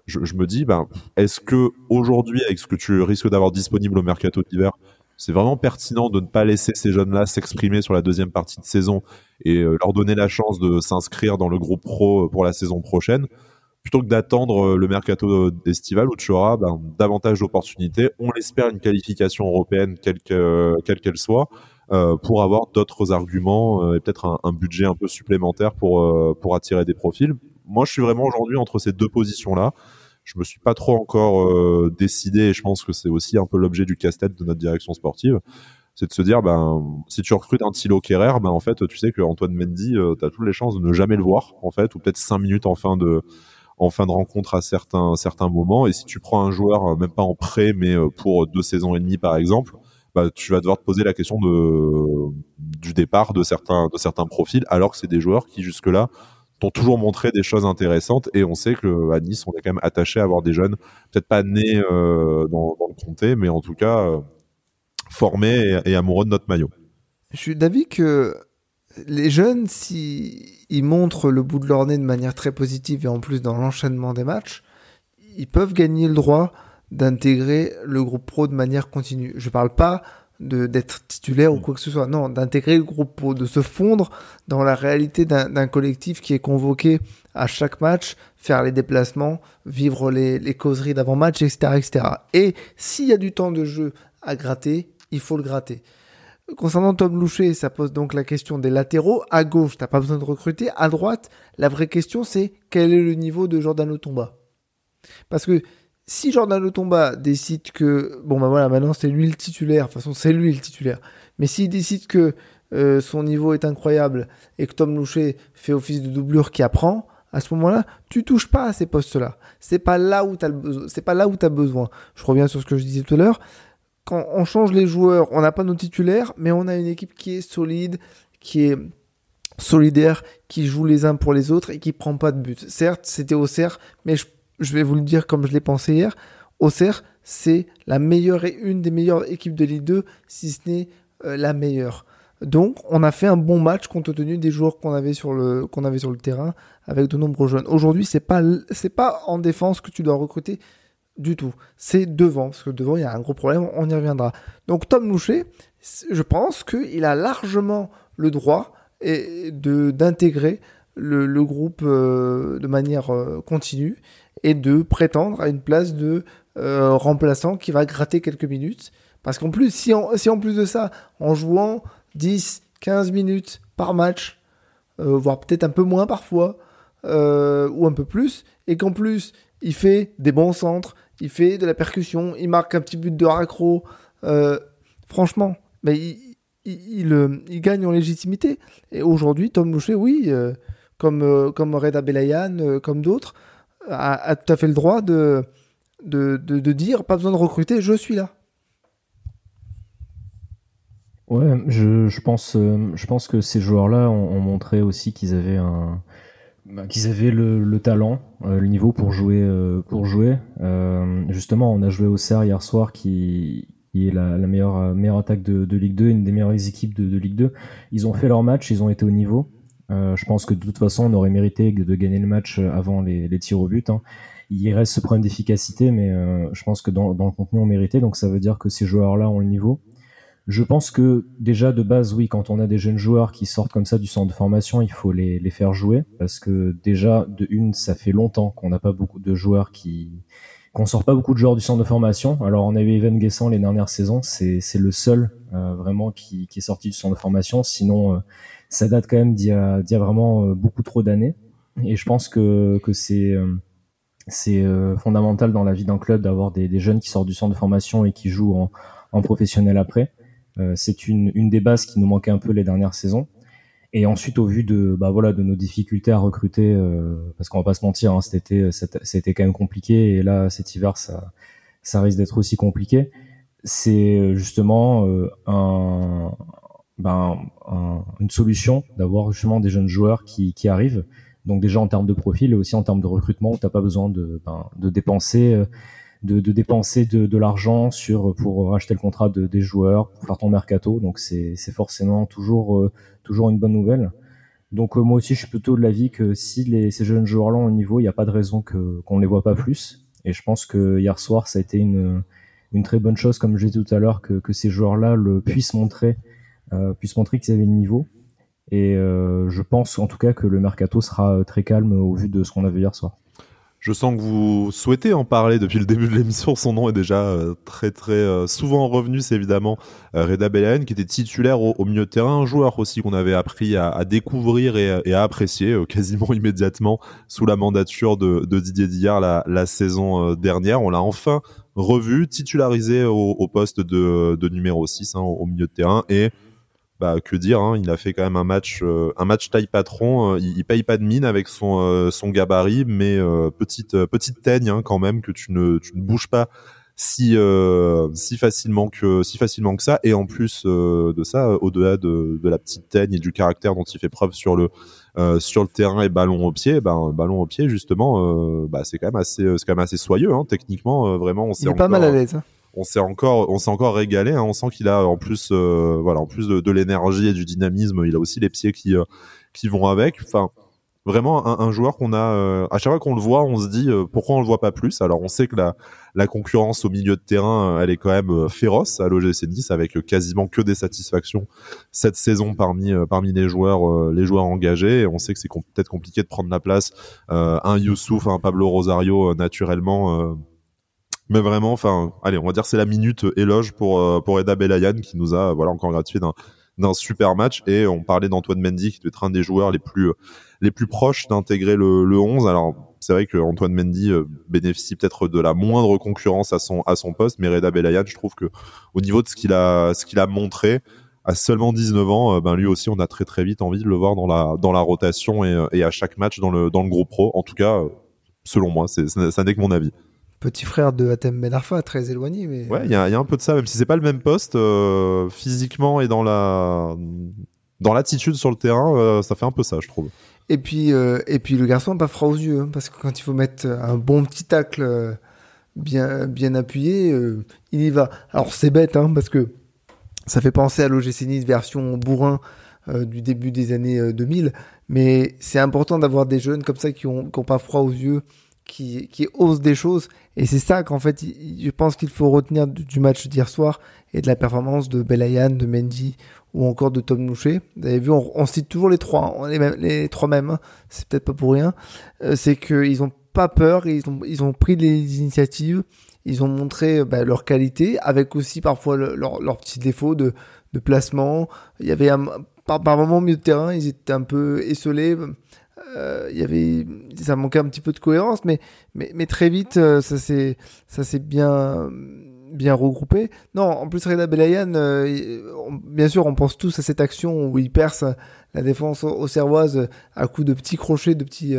Je, je me dis, ben, est-ce que aujourd'hui, avec ce que tu risques d'avoir disponible au mercato d'hiver, c'est vraiment pertinent de ne pas laisser ces jeunes-là s'exprimer sur la deuxième partie de saison et leur donner la chance de s'inscrire dans le groupe pro pour la saison prochaine? Plutôt que d'attendre euh, le mercato estival où tu auras ben, davantage d'opportunités. On l'espère une qualification européenne quelle qu'elle soit. Euh, pour avoir d'autres arguments euh, et peut-être un, un, budget un peu supplémentaire pour euh, pour attirer des profils. Moi, je suis vraiment aujourd'hui entre ces deux positions-là. Je me suis pas trop encore euh, décidé et je pense que c'est aussi un peu l'objet du casse-tête de notre direction sportive. C'est de se dire, ben, si tu recrutes un Thilo Kerrer, ben, en fait, tu sais que Antoine Mendy, tu as toutes les chances de ne jamais le voir, en fait, ou peut-être cinq minutes en fin de, en fin de rencontre à certains certains moments. Et si tu prends un joueur, euh, même pas en prêt, mais euh, pour deux saisons et demie par exemple, bah, tu vas devoir te poser la question de du départ de certains de certains profils, alors que c'est des joueurs qui jusque là t'ont toujours montré des choses intéressantes. Et on sait que à Nice, on est quand même attaché à avoir des jeunes, peut-être pas nés euh, dans, le comté, mais en tout cas formés et, et amoureux de notre maillot. Je suis d'avis que les jeunes, si ils montrent le bout de leur nez de manière très positive et en plus dans l'enchaînement des matchs, ils peuvent gagner le droit d'intégrer le groupe pro de manière continue. Je parle pas de d'être titulaire ou quoi que ce soit, non, d'intégrer le groupe pro, de se fondre dans la réalité d'un collectif qui est convoqué à chaque match, faire les déplacements, vivre les, les causeries d'avant-match, etc., etc. Et s'il y a du temps de jeu à gratter, il faut le gratter. Concernant Tom Loucher, ça pose donc la question des latéraux. À gauche, t'as pas besoin de recruter. À droite, la vraie question c'est quel est le niveau de Jordan Otomba Parce que si Jordan Otomba décide que bon ben voilà maintenant c'est lui le titulaire, de toute façon c'est lui le titulaire. Mais s'il décide que euh, son niveau est incroyable et que Tom Loucher fait office de doublure qui apprend, à ce moment-là, tu touches pas à ces postes-là. C'est pas là où t'as besoin. C'est pas là où t'as besoin. Je reviens sur ce que je disais tout à l'heure quand on change les joueurs, on n'a pas nos titulaires, mais on a une équipe qui est solide, qui est solidaire, qui joue les uns pour les autres et qui prend pas de but. Certes, c'était Auxerre, mais je, vais vous le dire comme je l'ai pensé hier. Auxerre, c'est la meilleure et une des meilleures équipes de Ligue 2, si ce n'est euh, la meilleure. Donc, on a fait un bon match compte tenu des joueurs qu'on avait sur le qu'on avait sur le terrain avec de nombreux jeunes. Aujourd'hui, c'est pas c'est pas en défense que tu dois recruter, du tout. C'est devant, parce que devant, il y a un gros problème, on y reviendra. Donc Tom Loucher, je pense qu'il a largement le droit d'intégrer le, groupe euh, de manière euh, continue et de prétendre à une place de euh, remplaçant qui va gratter quelques minutes. Parce qu'en plus, si en, si en plus de ça, en jouant 10, 15 minutes par match, voire peut-être un peu moins parfois, ou un peu plus, et qu'en plus, il fait des bons centres, il fait de la percussion, il marque un petit but de raccro. franchement, mais il, il, il, gagne en légitimité. Et aujourd'hui, Tom Boucher, oui, comme, comme Reda Belayan, comme d'autres, a, tout à fait le droit de, de, de, dire pas besoin de recruter, je suis là. Ouais, je, je, pense, euh, je pense que ces joueurs-là ont, montré aussi qu'ils avaient un, bah, qu'ils avaient le, le talent, euh, le niveau pour jouer, euh, pour jouer. justement, on a joué au CER hier soir, qui, qui est la, la meilleure, meilleure attaque de, de, Ligue 2, une des meilleures équipes de, de, Ligue 2. Ils ont fait leur match, ils ont été au niveau. je pense que de toute façon, on aurait mérité de, gagner le match avant les, les tirs au but. Hein. Il reste ce problème d'efficacité, mais je pense que dans, dans le contenu, on méritait. Donc ça veut dire que ces joueurs-là ont le niveau. Je pense que déjà de base, oui, quand on a des jeunes joueurs qui sortent comme ça du centre de formation, il faut les, les faire jouer parce que déjà de une, ça fait longtemps qu'on n'a pas beaucoup de joueurs qui qu'on sort pas beaucoup de joueurs du centre de formation. Alors on avait Evan Guessant les dernières saisons, c'est le seul euh, vraiment qui, qui est sorti du centre de formation. Sinon, euh, ça date quand même d'il y a, a vraiment euh, beaucoup trop d'années. Et je pense que que c'est c'est fondamental dans la vie d'un club d'avoir des, des jeunes qui sortent du centre de formation et qui jouent en, en professionnel après. Euh, c'est une, une des bases qui nous manquait un peu les dernières saisons. Et ensuite, au vu de, bah voilà, de nos difficultés à recruter, euh, parce qu'on va pas se mentir, hein, été, c'était quand même compliqué, et là, cet hiver, ça, ça risque d'être aussi compliqué. C'est euh, justement un, ben, une solution d'avoir justement des jeunes joueurs qui, qui arrivent. Donc déjà en termes de profil et aussi en termes de recrutement, où t'as pas besoin de, ben, de dépenser de, de dépenser de, de l'argent sur pour racheter le contrat de, des joueurs, pour faire ton mercato. Donc c'est forcément toujours euh, toujours une bonne nouvelle. Donc euh, moi aussi je suis plutôt de l'avis que si les, ces jeunes joueurs-là ont un niveau, il n'y a pas de raison qu'on les voit pas plus. Et je pense que hier soir ça a été une une très bonne chose, comme j'ai dit tout à l'heure, que, que ces joueurs-là le puissent montrer, euh, puissent montrer qu'ils avaient le niveau. Et euh, je pense en tout cas que le mercato sera très calme au vu de ce qu'on a vu hier soir. Je sens que vous souhaitez en parler depuis le début de l'émission. Son nom est déjà euh, très très euh, souvent revenu, c'est évidemment euh, Reda Belayan, qui était titulaire au, milieu de terrain, un joueur aussi qu'on avait appris à, découvrir et, à apprécier quasiment immédiatement sous la mandature de, Didier Dillard la, saison dernière. On l'a enfin revu, titularisé au, au poste de, numéro 6 hein, au milieu de terrain et bah, que dire, hein, il a fait quand même un match, euh, un match taille patron. Euh, il, il, paye pas de mine avec son, euh, son gabarit, mais petite, petite teigne hein, quand même que tu ne, tu ne bouges pas si, si facilement que, si facilement que ça. Et en plus de ça, au-delà de, de la petite teigne et du caractère dont il fait preuve sur le, sur le terrain et ballon au pied, ben ballon au pied justement, bah c'est quand même assez, c'est quand même assez soyeux, hein, techniquement. vraiment, on il est pas mal à l'aise. On s'est encore, on s'est encore régalé. Hein. On sent qu'il a en plus, euh, voilà, en plus de, de l'énergie et du dynamisme, il a aussi les pieds qui euh, qui vont avec. Enfin, vraiment un, un joueur qu'on a. Euh, à chaque fois qu'on le voit, on se dit pourquoi on le voit pas plus? Alors on sait que la la concurrence au milieu de terrain, elle est quand même féroce à l'OGC Nice avec quasiment que des satisfactions cette saison parmi parmi les joueurs les joueurs engagés. On sait que c'est peut-être compliqué de prendre la place un Youssouf, un Pablo Rosario naturellement mais vraiment, enfin, allez, on va dire c'est la minute éloge pour euh, pour Eda Belayan qui nous a voilà encore gratifié d'un d'un super match et on parlait d'Antoine Mendy qui doit être un des joueurs les plus les plus proches d'intégrer le, le 11. Alors c'est vrai que Antoine Mendy euh, bénéficie peut-être de la moindre concurrence à son à son poste, mais Reda Belayan, je trouve que au niveau de ce qu'il a ce qu'il a montré à seulement 19 ans, euh, ben lui aussi on a très très vite envie de le voir dans la dans la rotation et, et à chaque match dans le dans le groupe pro. En tout cas, selon moi, c'est ça n'est que mon avis petit frère de Atem Ben Arfa, très éloigné. Mais... Ouais, il y, a, un peu de ça, même si c'est pas le même poste, euh, physiquement et dans la dans l'attitude sur le terrain, euh, ça fait un peu ça, je trouve. Et puis, euh, et puis le garçon n'a pas froid aux yeux, hein, parce que quand il faut mettre un bon petit tacle bien, bien appuyé, il y va. Alors c'est bête, hein, parce que ça fait penser à l'OGC Nice version bourrin du début des années 2000, mais c'est important d'avoir des jeunes comme ça qui ont, qui ont pas froid aux yeux qui, qui ose des choses. Et c'est ça qu'en fait, je pense qu'il faut retenir du match d'hier soir et de la performance de Belayan, de Mendy ou encore de Tom Nouché. Vous avez vu, on, cite toujours les trois, hein, les, trois mêmes, hein. c'est peut-être pas pour rien. Euh, c'est qu'ils ont pas peur, ils ont, pris les initiatives, ils ont montré bah, leur qualité, avec aussi parfois leurs leur, leur petits défauts de, de placement. Il y avait un, par, par moment au milieu de terrain, ils étaient un peu esselés. Euh, il y avait, ça manquait un petit peu de cohérence, mais, mais, très vite, euh, ça s'est, ça s'est bien, bien regroupé. Non, en plus, Reda Belayan, euh, bien sûr, on pense tous à cette action où il perce la défense au Servoise à coup de petits crochets, de petits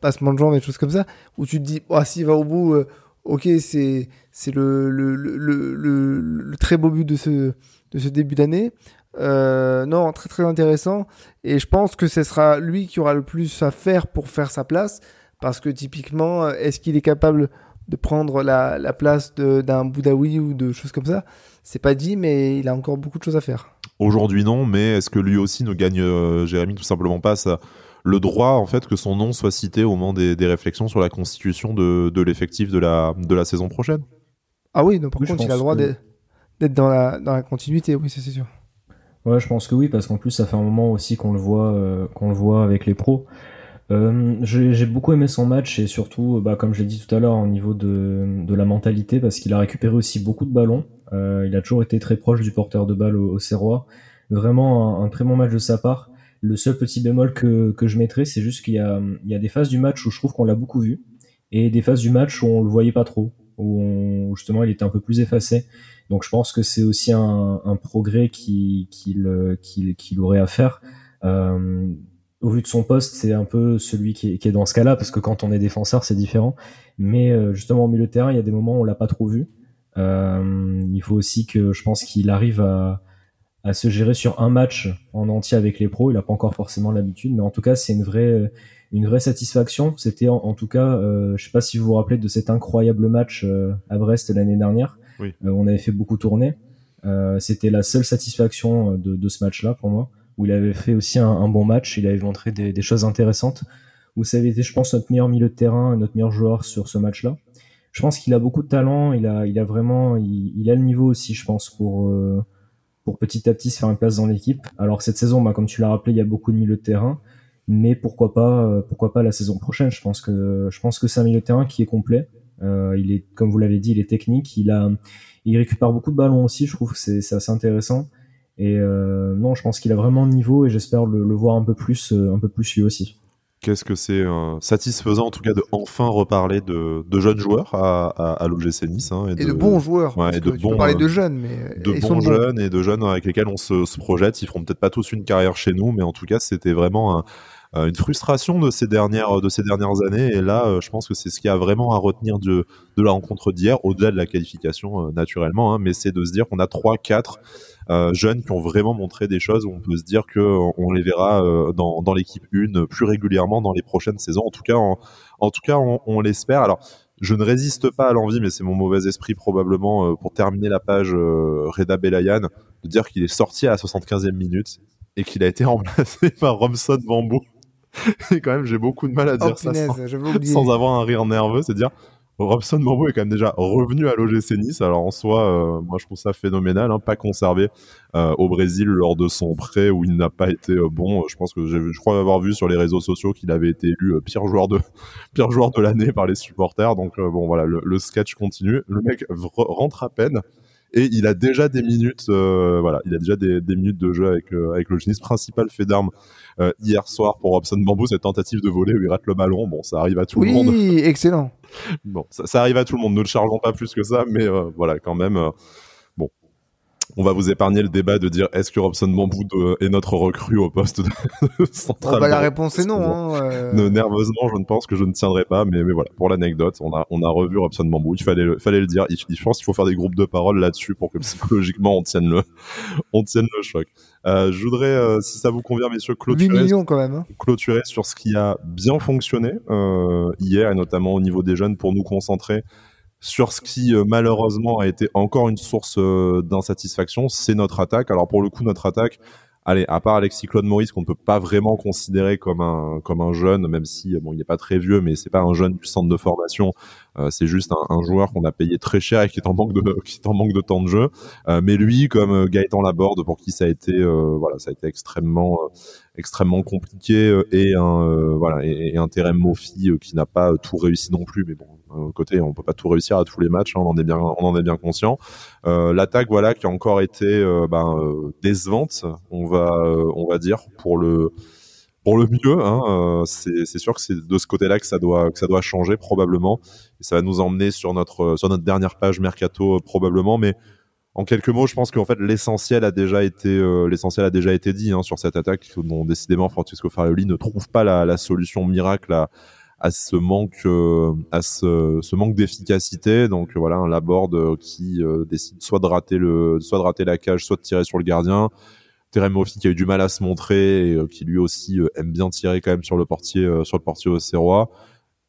passements de jambes et choses comme ça, où tu te dis, oh, s'il va au bout, ok, c'est, c'est le, le, le, le, le très beau but de ce, de ce début d'année. Euh, non, très très intéressant. Et je pense que ce sera lui qui aura le plus à faire pour faire sa place. Parce que typiquement, est-ce qu'il est capable de prendre la, la place d'un Boudaoui ou de choses comme ça? C'est pas dit, mais il a encore beaucoup de choses à faire. Aujourd'hui, non, mais est-ce que lui aussi ne gagne, euh, Jérémy, tout simplement pas ça, le droit en fait que son nom soit cité au moment des, des réflexions sur la constitution de, de l'effectif de la, de la saison prochaine? Ah oui, non, par contre, il a le droit d'être dans la, dans la continuité, oui, c'est sûr. Ouais, je pense que oui, parce qu'en plus, ça fait un moment aussi qu'on le voit, euh, qu'on le voit avec les pros. Euh, j'ai beaucoup aimé son match et surtout, bah, comme je l'ai dit tout à l'heure, au niveau de, de la mentalité, parce qu'il a récupéré aussi beaucoup de ballons. Euh, il a toujours été très proche du porteur de balle au, au Serrois. Vraiment un, très bon match de sa part. Le seul petit bémol que, que je mettrais, c'est juste qu'il y y a des phases du match où je trouve qu'on l'a beaucoup vu et des phases du match où on le voyait pas trop, où, justement il était un peu plus effacé. Donc je pense que c'est aussi un, progrès qu'il aurait à faire. Euh, au vu de son poste, c'est un peu celui qui est, dans ce cas-là, parce que quand on est défenseur, c'est différent. Mais euh, justement, au milieu de terrain, il y a des moments où on l'a pas trop vu. Euh, il faut aussi que je pense qu'il arrive à se gérer sur un match en entier avec les pros. Il n'a pas encore forcément l'habitude, mais en tout cas, c'est une vraie, une vraie satisfaction. C'était en, tout cas, euh, je sais pas si vous vous rappelez de cet incroyable match euh, à Brest l'année dernière. Oui. Euh, on avait fait beaucoup tourner. Euh, C'était la seule satisfaction de, de ce match-là pour moi, où il avait fait aussi un, un bon match. Il avait montré des, des, choses intéressantes. Où ça avait été, je pense, notre meilleur milieu de terrain, notre meilleur joueur sur ce match-là. Je pense qu'il a beaucoup de talent. Il a, il a vraiment, il, il a le niveau aussi, je pense, pour pour petit à petit se faire une place dans l'équipe. Alors cette saison, bah, comme tu l'as rappelé, il y a beaucoup de milieux de terrain, mais pourquoi pas, pourquoi pas la saison prochaine? Je pense que je pense que c'est un milieu de terrain qui est complet. Euh, il est, comme vous l'avez dit, il est technique. Il a, il récupère beaucoup de ballons aussi. Je trouve que c'est, c'est assez intéressant. Et euh, non, je pense qu'il a vraiment le niveau et j'espère le, le, voir un peu plus, un peu plus lui aussi. Qu'est-ce que c'est euh, satisfaisant en tout cas de enfin reparler de, de jeunes joueurs à, à, à l'OGC Nice hein, et, et de, de, bons joueurs. Ouais, et de bons, peux parler de jeunes, mais de bons jeunes bons. et de jeunes avec lesquels on se, se projette. Ils feront peut-être pas tous une carrière chez nous, mais en tout cas c'était vraiment un, euh, une frustration de ces dernières de ces dernières années. Et là euh, je pense que c'est ce qu'il y a vraiment à retenir de de la rencontre d'hier au-delà de la qualification euh, naturellement hein, mais c'est de se dire qu'on a trois quatre euh, jeunes qui ont vraiment montré des choses. Où on peut se dire que on les verra euh, dans, dans l'équipe 1 plus régulièrement dans les prochaines saisons. En tout cas en, en tout cas on, on l'espère. Alors je ne résiste pas à l'envie, mais c'est mon mauvais esprit probablement euh, pour terminer la page euh, Reda Belayan, de dire qu'il est sorti à la 75e minute et qu'il a été remplacé par Robson Bambou. et quand même, j'ai beaucoup de mal à dire oh, ça punaise, sans, sans, avoir un rire nerveux. C'est dire, Robson Bambou est quand même déjà revenu à l'OGC Nice. Alors en soi, euh, moi je trouve ça phénoménal, hein, pas conservé euh, au Brésil lors de son prêt où il n'a pas été euh, bon. Je pense que je crois avoir vu sur les réseaux sociaux qu'il avait été élu pire joueur de pire joueur de l'année par les supporters. Donc bon voilà, le, le, sketch continue. Le mec rentre à peine et il a déjà des minutes, euh, voilà, il a déjà des, des, minutes de jeu avec euh, avec le Nice. Principal fait d'armes euh, hier soir pour Robson Bambou, cette tentative de voler où il rate le ballon. Bon, ça arrive à tout oui, le monde. Oui, excellent. Bon, ça, ça, arrive à tout le monde. Ne le chargeons pas plus que ça, mais euh, voilà, quand même. On va vous épargner le débat de dire est-ce que Robson Bambou est notre recrue au poste de central. Oh, bah, la réponse est non. Hein, euh... Nerveusement, je ne pense que je ne tiendrai pas, mais, mais voilà, pour l'anecdote, on a, on a revu Robson Bambou. Il fallait, le, fallait le dire. Il, je pense qu'il faut faire des groupes de parole là-dessus pour que psychologiquement on tienne le, on tienne le choc. Euh, je voudrais, euh, si ça vous convient, messieurs, clôturer, 8 millions quand même, hein. clôturer sur ce qui a bien fonctionné hier et notamment au niveau des jeunes pour nous concentrer sur ce qui euh, malheureusement a été encore une source euh, d'insatisfaction, c'est notre attaque. Alors pour le coup, notre attaque, allez, à part Alexis Claude Maurice qu'on ne peut pas vraiment considérer comme un comme un jeune, même si bon, il n'est pas très vieux, mais c'est pas un jeune du centre de formation. Euh, c'est juste un, un joueur qu'on a payé très cher et qui est en manque de qui est en manque de temps de jeu. Euh, mais lui, comme Gaëtan Laborde, pour qui ça a été euh, voilà, ça a été extrêmement extrêmement compliqué et un voilà et, un terrain Mofi qui n'a pas tout réussi non plus. Mais bon, côté, on peut pas tout réussir à tous les matchs, hein, on en est bien, on en est bien conscient. L'attaque, voilà, qui a encore été ben, décevante, on va, on va dire pour le pour le mieux. Hein, euh, c'est sûr que c'est de ce côté-là que ça doit que ça doit changer probablement. Et ça va nous emmener sur notre sur notre dernière page mercato probablement, mais en quelques mots, je pense qu'en fait l'essentiel a déjà été euh, l'essentiel a déjà été dit hein, sur cette attaque dont décidément Francesco Farioli ne trouve pas la, la solution miracle à, à ce manque euh, à ce, ce manque d'efficacité. Donc voilà un Laborde qui décide soit de rater le soit de rater la cage, soit de tirer sur le gardien. Terem qui a eu du mal à se montrer et euh, qui lui aussi euh, aime bien tirer quand même sur le portier euh, sur le portier au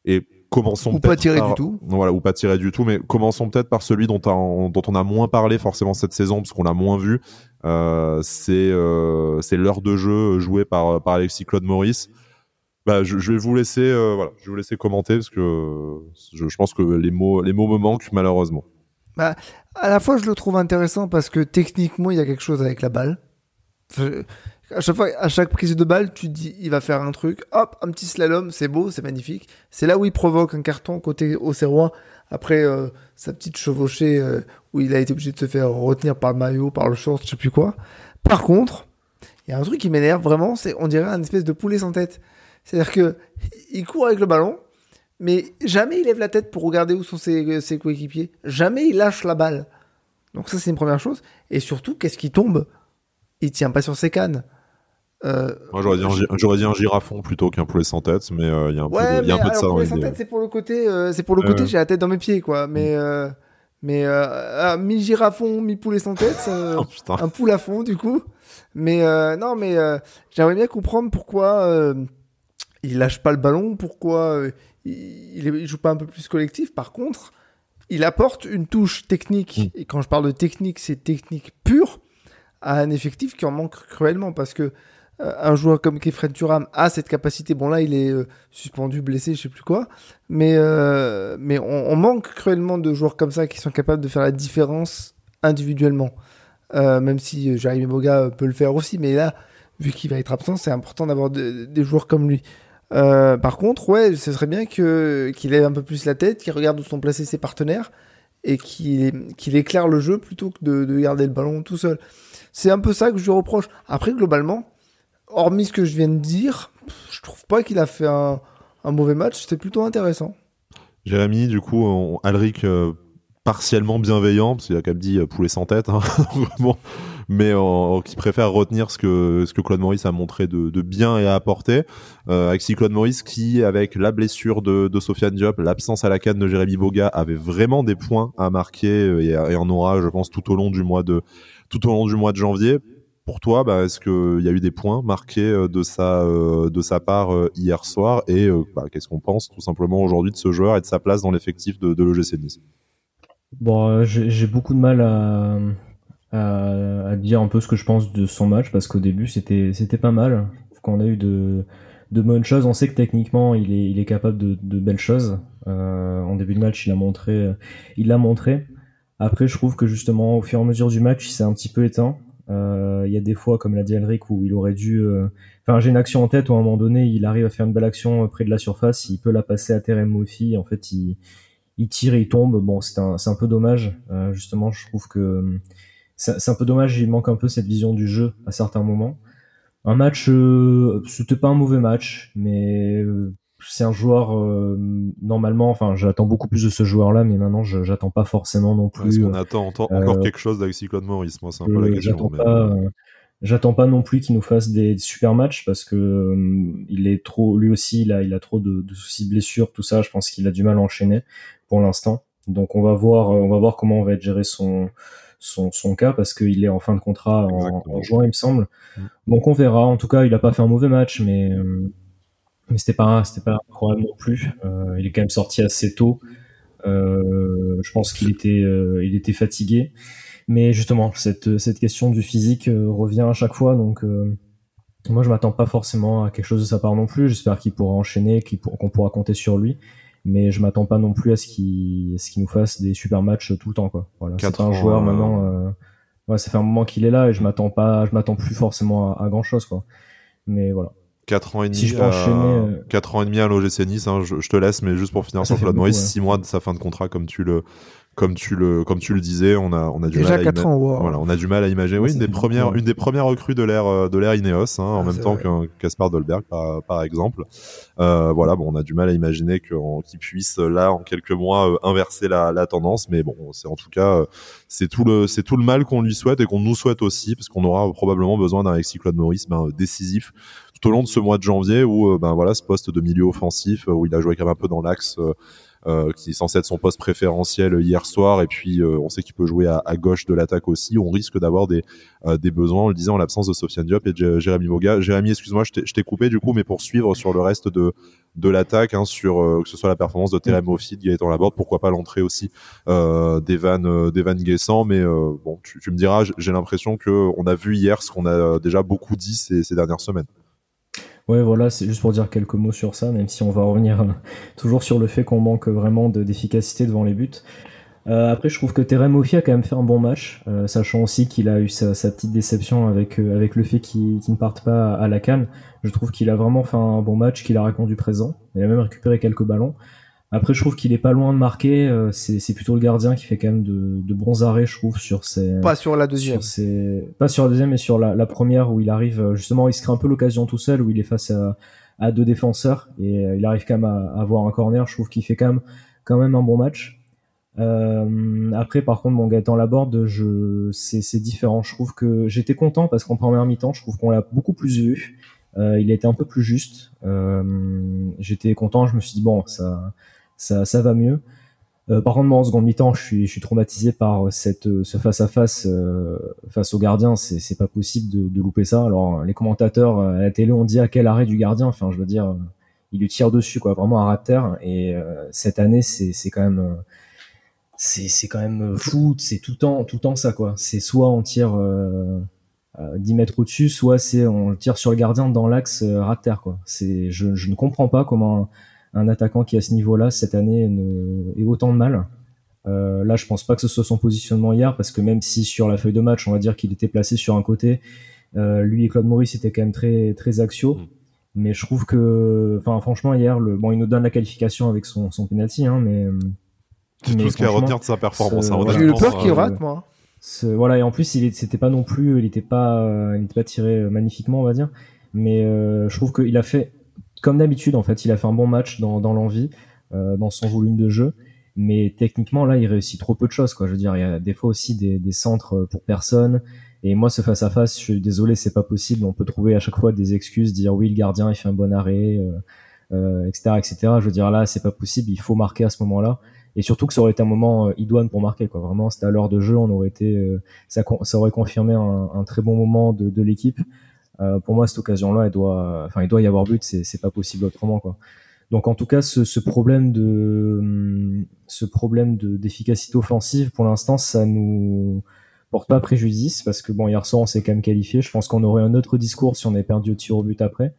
Et commençons ou pas tirer du tout. Voilà, ou pas tirer du tout, mais commençons peut-être par celui dont, on, dont on a moins parlé forcément cette saison parce qu'on l'a moins vu. c'est c'est l'heure de jeu jouée par par Alexis Claude Maurice. Bah, je, vais vous laisser voilà, je vais vous laisser commenter parce que je, pense que les mots les mots me manquent malheureusement. Bah, à la fois je le trouve intéressant parce que techniquement il y a quelque chose avec la balle à chaque fois, à chaque prise de balle, tu dis, il va faire un truc, hop, un petit slalom, c'est beau, c'est magnifique. C'est là où il provoque un carton côté Auxerrois, après euh, sa petite chevauchée euh, où il a été obligé de se faire retenir par le maillot, par le short, je sais plus quoi. Par contre, il y a un truc qui m'énerve vraiment, c'est on dirait un espèce de poulet sans tête. C'est-à-dire que il court avec le ballon, mais jamais il lève la tête pour regarder où sont ses, ses coéquipiers. Jamais il lâche la balle. Donc ça c'est une première chose. Et surtout, qu'est-ce qui tombe? Il tient pas sur ses cannes. Euh, Moi, j'aurais dit, un, dit un girafon plutôt qu'un poulet sans tête, mais euh, il y a un peu, de, y a un peu de ça dans l'idée. c'est pour le côté, euh, c'est pour le côté, j'ai la tête dans mes pieds, quoi. Mais, mm. mais ah, mi girafon, mi poulet sans tête, oh, un poule à fond, du coup. Mais non, mais j'aimerais bien comprendre pourquoi il lâche pas le ballon, pourquoi il, il, joue pas un peu plus collectif. Par contre, il apporte une touche technique. Mm. Et quand je parle de technique, c'est technique pure à un effectif qui en manque cruellement parce que un joueur comme Kefred Turam a cette capacité. Bon là, il est euh, suspendu, blessé, je sais plus quoi, mais euh, mais on, manque cruellement de joueurs comme ça qui sont capables de faire la différence individuellement. même si Jérémy Boga peut le faire aussi, mais là, vu qu'il va être absent, c'est important d'avoir des joueurs comme lui. par contre, ouais, ce serait bien que qu'il ait un peu plus la tête, qu'il regarde où sont placés ses partenaires et qu'il qu'il éclaire le jeu plutôt que de, de garder le ballon tout seul. C'est un peu ça que je lui reproche. Après, globalement, hormis ce que je viens de dire, je trouve pas qu'il a fait un, mauvais match. C'était plutôt intéressant. Jérémy, du coup, Alric euh, partiellement bienveillant, parce qu'il a quand même dit euh, poulet sans tête, hein, mais qui préfère retenir ce que, Claude Maurice a montré de, bien et à apporter. Euh, Axi Claude Maurice qui, avec la blessure de, Sofiane Diop, l'absence à la canne de Jérémy Boga, avait vraiment des points à marquer et, en aura, je pense, tout au long du mois de janvier. Pour toi, bah, est-ce qu'il y a eu des points marqués euh, de sa, euh, de sa part euh, hier soir Et bah, qu'est-ce qu'on pense tout simplement aujourd'hui de ce joueur et de sa place dans l'effectif de, de l'OGC Nice? Bon, j'ai beaucoup de mal à, à, dire un peu ce que je pense de son match parce qu'au début c'était pas mal. Quand on a eu de, de bonnes choses, on sait que techniquement il est, il est capable de, de belles choses. en début de match, il a montré, il l'a montré. Après, je trouve que justement, au fur et à mesure du match, il s'est un petit peu éteint. Euh, il y a des fois, comme l'a dit Elric, où il aurait dû. Euh, enfin, j'ai une action en tête où à un moment donné, il arrive à faire une belle action euh, près de la surface, il peut la passer à Terem Mofi. En fait, il, il tire et il tombe. Bon, c'est un, un peu dommage. justement, je trouve que c'est un peu dommage. Il manque un peu cette vision du jeu à certains moments. Un match, c'était pas un mauvais match, mais c'est un joueur euh, normalement. Enfin, j'attends beaucoup plus de ce joueur-là, mais maintenant, j'attends pas forcément non plus. Est-ce qu'on euh, attend encore euh, quelque chose d'Alexis Claude Maurice? Moi, c'est un peu la question. J'attends pas, j'attends pas non plus qu'il nous fasse des, super matchs parce que il est trop, lui aussi, il a, il a trop de, de soucis blessures, tout ça. Je pense qu'il a du mal à enchaîner pour l'instant. Donc, on va voir, on va voir comment on va être géré son. Son, son, cas parce qu'il est en fin de contrat en, en, juin, il me semble. Mm. Donc on verra. En tout cas, il a pas fait un mauvais match, mais mais c'était pas c'était pas incroyable non plus. Euh, il est quand même sorti assez tôt. Euh, je pense qu'il était euh, il était fatigué. Mais justement, cette cette question du physique euh, revient à chaque fois, donc euh, moi je m'attends pas forcément à quelque chose de sa part non plus. J'espère qu'il pourra enchaîner, qu'on pourra compter sur lui. Mais je m'attends pas non plus à ce qu'il ce qu'il nous fasse des super matchs tout le temps quoi. Voilà, c'est un joueur maintenant. ouais, ça fait un moment qu'il est là et je m'attends pas, je m'attends plus forcément à, à grand chose quoi. Mais voilà. 4 ans et demi, à... Euh, ans et demi à l'OGC Nice, hein, je, te laisse, mais juste pour finir ah, sur Claude Maurice, 6 mois de sa fin de contrat, comme tu le, comme tu le comme tu le disais, on a on a du mal à voilà, on a du mal à imaginer. Oui, une des premières une des premières recrues de l'ère euh, de l'ère Ineos, hein, en ah, même temps qu'un Caspar Dolberg par, par exemple. Euh, voilà, bon, on a du mal à imaginer qu'il puisse là en quelques mois euh, inverser la, la tendance, mais bon, c'est en tout cas c'est tout le c'est tout le mal qu'on lui souhaite et qu'on nous souhaite aussi, parce qu'on aura probablement besoin d'un Alexis Claude Maurice ben, décisif tout au long de ce mois de janvier où ben voilà ce poste de milieu offensif où il a joué quand même un peu dans l'axe euh, qui est censé être son poste préférentiel hier soir. Et puis, euh, on sait qu'il peut jouer à, à gauche de l'attaque aussi. On risque d'avoir des, euh, des besoins, on le disait, en l'absence de Sofiane Diop et de Jérémy Moga. Jérémy, excuse-moi, je t'ai coupé du coup, mais pour suivre sur le reste de, de l'attaque, hein, sur que ce soit la performance de Terem Mofid, Gaëtan Laborde, pourquoi pas l'entrée aussi euh, d'Evan d'Evan Guessant. Mais bon, tu, tu, me diras, j'ai l'impression que on a vu hier ce qu'on a déjà beaucoup dit ces, ces dernières semaines. Ouais, voilà, c'est juste pour dire quelques mots sur ça, même si on va revenir euh, toujours sur le fait qu'on manque vraiment d'efficacité devant les buts. Euh, après, je trouve que Terem Offi a quand même fait un bon match, euh, sachant aussi qu'il a eu sa, petite déception avec, avec le fait qu'il ne parte pas à, la canne. Je trouve qu'il a vraiment fait un bon match, qu'il a répondu présent. Il a même récupéré quelques ballons. Après, je trouve qu'il est pas loin de marquer. Euh, c'est plutôt le gardien qui fait quand même de, de, bons arrêts, je trouve, sur ses. Pas sur la deuxième. Pas sur la deuxième, mais sur la, la, première où il arrive euh, justement, il se crée un peu l'occasion tout seul, où il est face à, à deux défenseurs et euh, il arrive quand même à, avoir un corner. Je trouve qu'il fait quand même quand même un bon match. Euh, après, par contre, mon Gaëtan Laborde, je c'est différent. Je trouve que j'étais content parce qu'en première mi-temps, je trouve qu'on l'a beaucoup plus vu. Euh, il a été un peu plus juste. j'étais content. Je me suis dit bon, ça ça, ça va mieux. Euh, par contre, moi, en seconde mi-temps, je suis, je suis traumatisé par cette, ce face-à-face euh, face au gardien. C'est, pas possible de, de, louper ça. Alors, les commentateurs euh, à la télé ont dit à quel arrêt du gardien. Enfin, je veux dire, il lui tire dessus, quoi, vraiment à ras de terre. Et cette année, c'est, quand même, c'est, c'est quand même fou. C'est tout le temps, tout temps ça, quoi. C'est soit on tire 10 mètres au-dessus, soit c'est on tire sur le gardien dans l'axe terre, quoi. Je, je ne comprends pas comment attaquant qui à ce niveau-là cette année ne... ait autant de mal. Euh, là, je pense pas que ce soit son positionnement hier, parce que même si sur la feuille de match, on va dire qu'il était placé sur un côté, euh, lui et Claude Maurice étaient quand même très très axiaux. Mm. Mais je trouve que, enfin, franchement, hier, le, bon, il nous donne la qualification avec son, son penalty, hein, mais c'est tout ce qu'il y a à retenir de sa performance. J'ai eu peur qu'il rate, moi. voilà, et en plus, il c'était pas non plus, il était pas, euh, il était pas tiré magnifiquement, on va dire. Mais euh, je trouve qu'il a fait comme d'habitude, en fait, il a fait un bon match dans, dans l'envie, euh, dans son volume de jeu. Mais techniquement, là, il réussit trop peu de choses, quoi. Je veux dire, il y a des fois aussi des, des centres pour personne. Et moi, ce face à face, je suis désolé, c'est pas possible. On peut trouver à chaque fois des excuses, dire oui, le gardien, il fait un bon arrêt, euh, euh, etc., etc. Je veux dire, là, c'est pas possible. Il faut marquer à ce moment-là. Et surtout que ça aurait été un moment euh, idoine pour marquer, quoi. Vraiment, c'était à l'heure de jeu, on aurait été, euh, ça, ça aurait confirmé un, un très bon moment de, de l'équipe. Euh, pour moi, cette occasion-là, elle doit, enfin, il doit y avoir but. C'est, pas possible autrement, quoi. Donc, en tout cas, ce, ce problème de, ce problème de, d'efficacité offensive, pour l'instant, ça nous porte pas préjudice parce que bon, hier soir, on s'est quand même qualifié. Je pense qu'on aurait un autre discours si on avait perdu au tir au but après.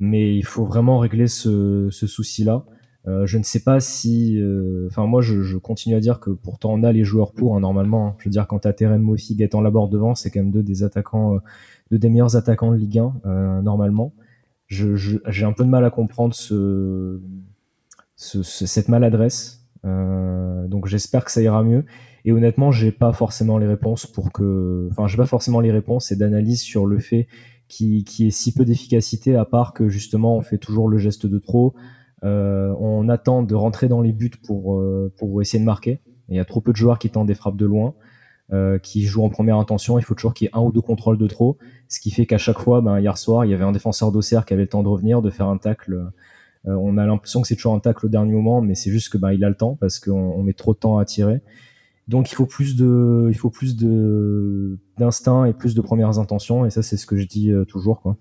Mais il faut vraiment régler ce, ce souci-là. Euh, je ne sais pas si, euh, enfin moi je, je, continue à dire que pourtant on a les joueurs pour hein, normalement. Hein. Je veux dire quand t'as Terem Moffi, Gaëtan Laborde devant, c'est quand même deux des attaquants euh, de des meilleurs attaquants de Ligue 1 euh, normalement. J'ai un peu de mal à comprendre ce, ce, cette maladresse. Euh, donc j'espère que ça ira mieux. Et honnêtement, j'ai pas forcément les réponses pour que, enfin, j'ai pas forcément les réponses et d'analyse sur le fait qui qui est si peu d'efficacité à part que justement on fait toujours le geste de trop. Euh, on attend de rentrer dans les buts pour pour essayer de marquer. Il y a trop peu de joueurs qui tentent des frappes de loin. Qui joue en première intention, il faut toujours qu'il y ait un ou deux contrôles de trop, ce qui fait qu'à chaque fois, ben, hier soir, il y avait un défenseur d'Auxerre qui avait le temps de revenir, de faire un tacle. Euh, on a l'impression que c'est toujours un tacle au dernier moment, mais c'est juste que ben, il a le temps parce qu'on on met trop de temps à tirer. Donc il faut plus de, il faut plus de d'instinct et plus de premières intentions, et ça c'est ce que je dis euh, toujours quoi.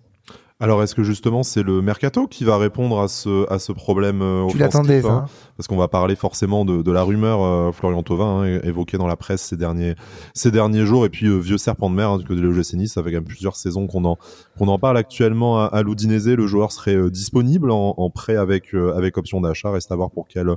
Alors, est-ce que justement c'est le mercato qui va répondre à ce, à ce problème euh, Tu l'attendais, hein Parce qu'on va parler forcément de, de la rumeur euh, Florian Thauvin, hein, évoquée dans la presse ces derniers, ces derniers jours, et puis euh, vieux serpent de mer, hein, que de l'OGC Nice, ça fait quand même plusieurs saisons qu'on en, qu'on en parle actuellement à, à Le joueur serait disponible en, en prêt avec, avec option d'achat, reste à voir pour quel,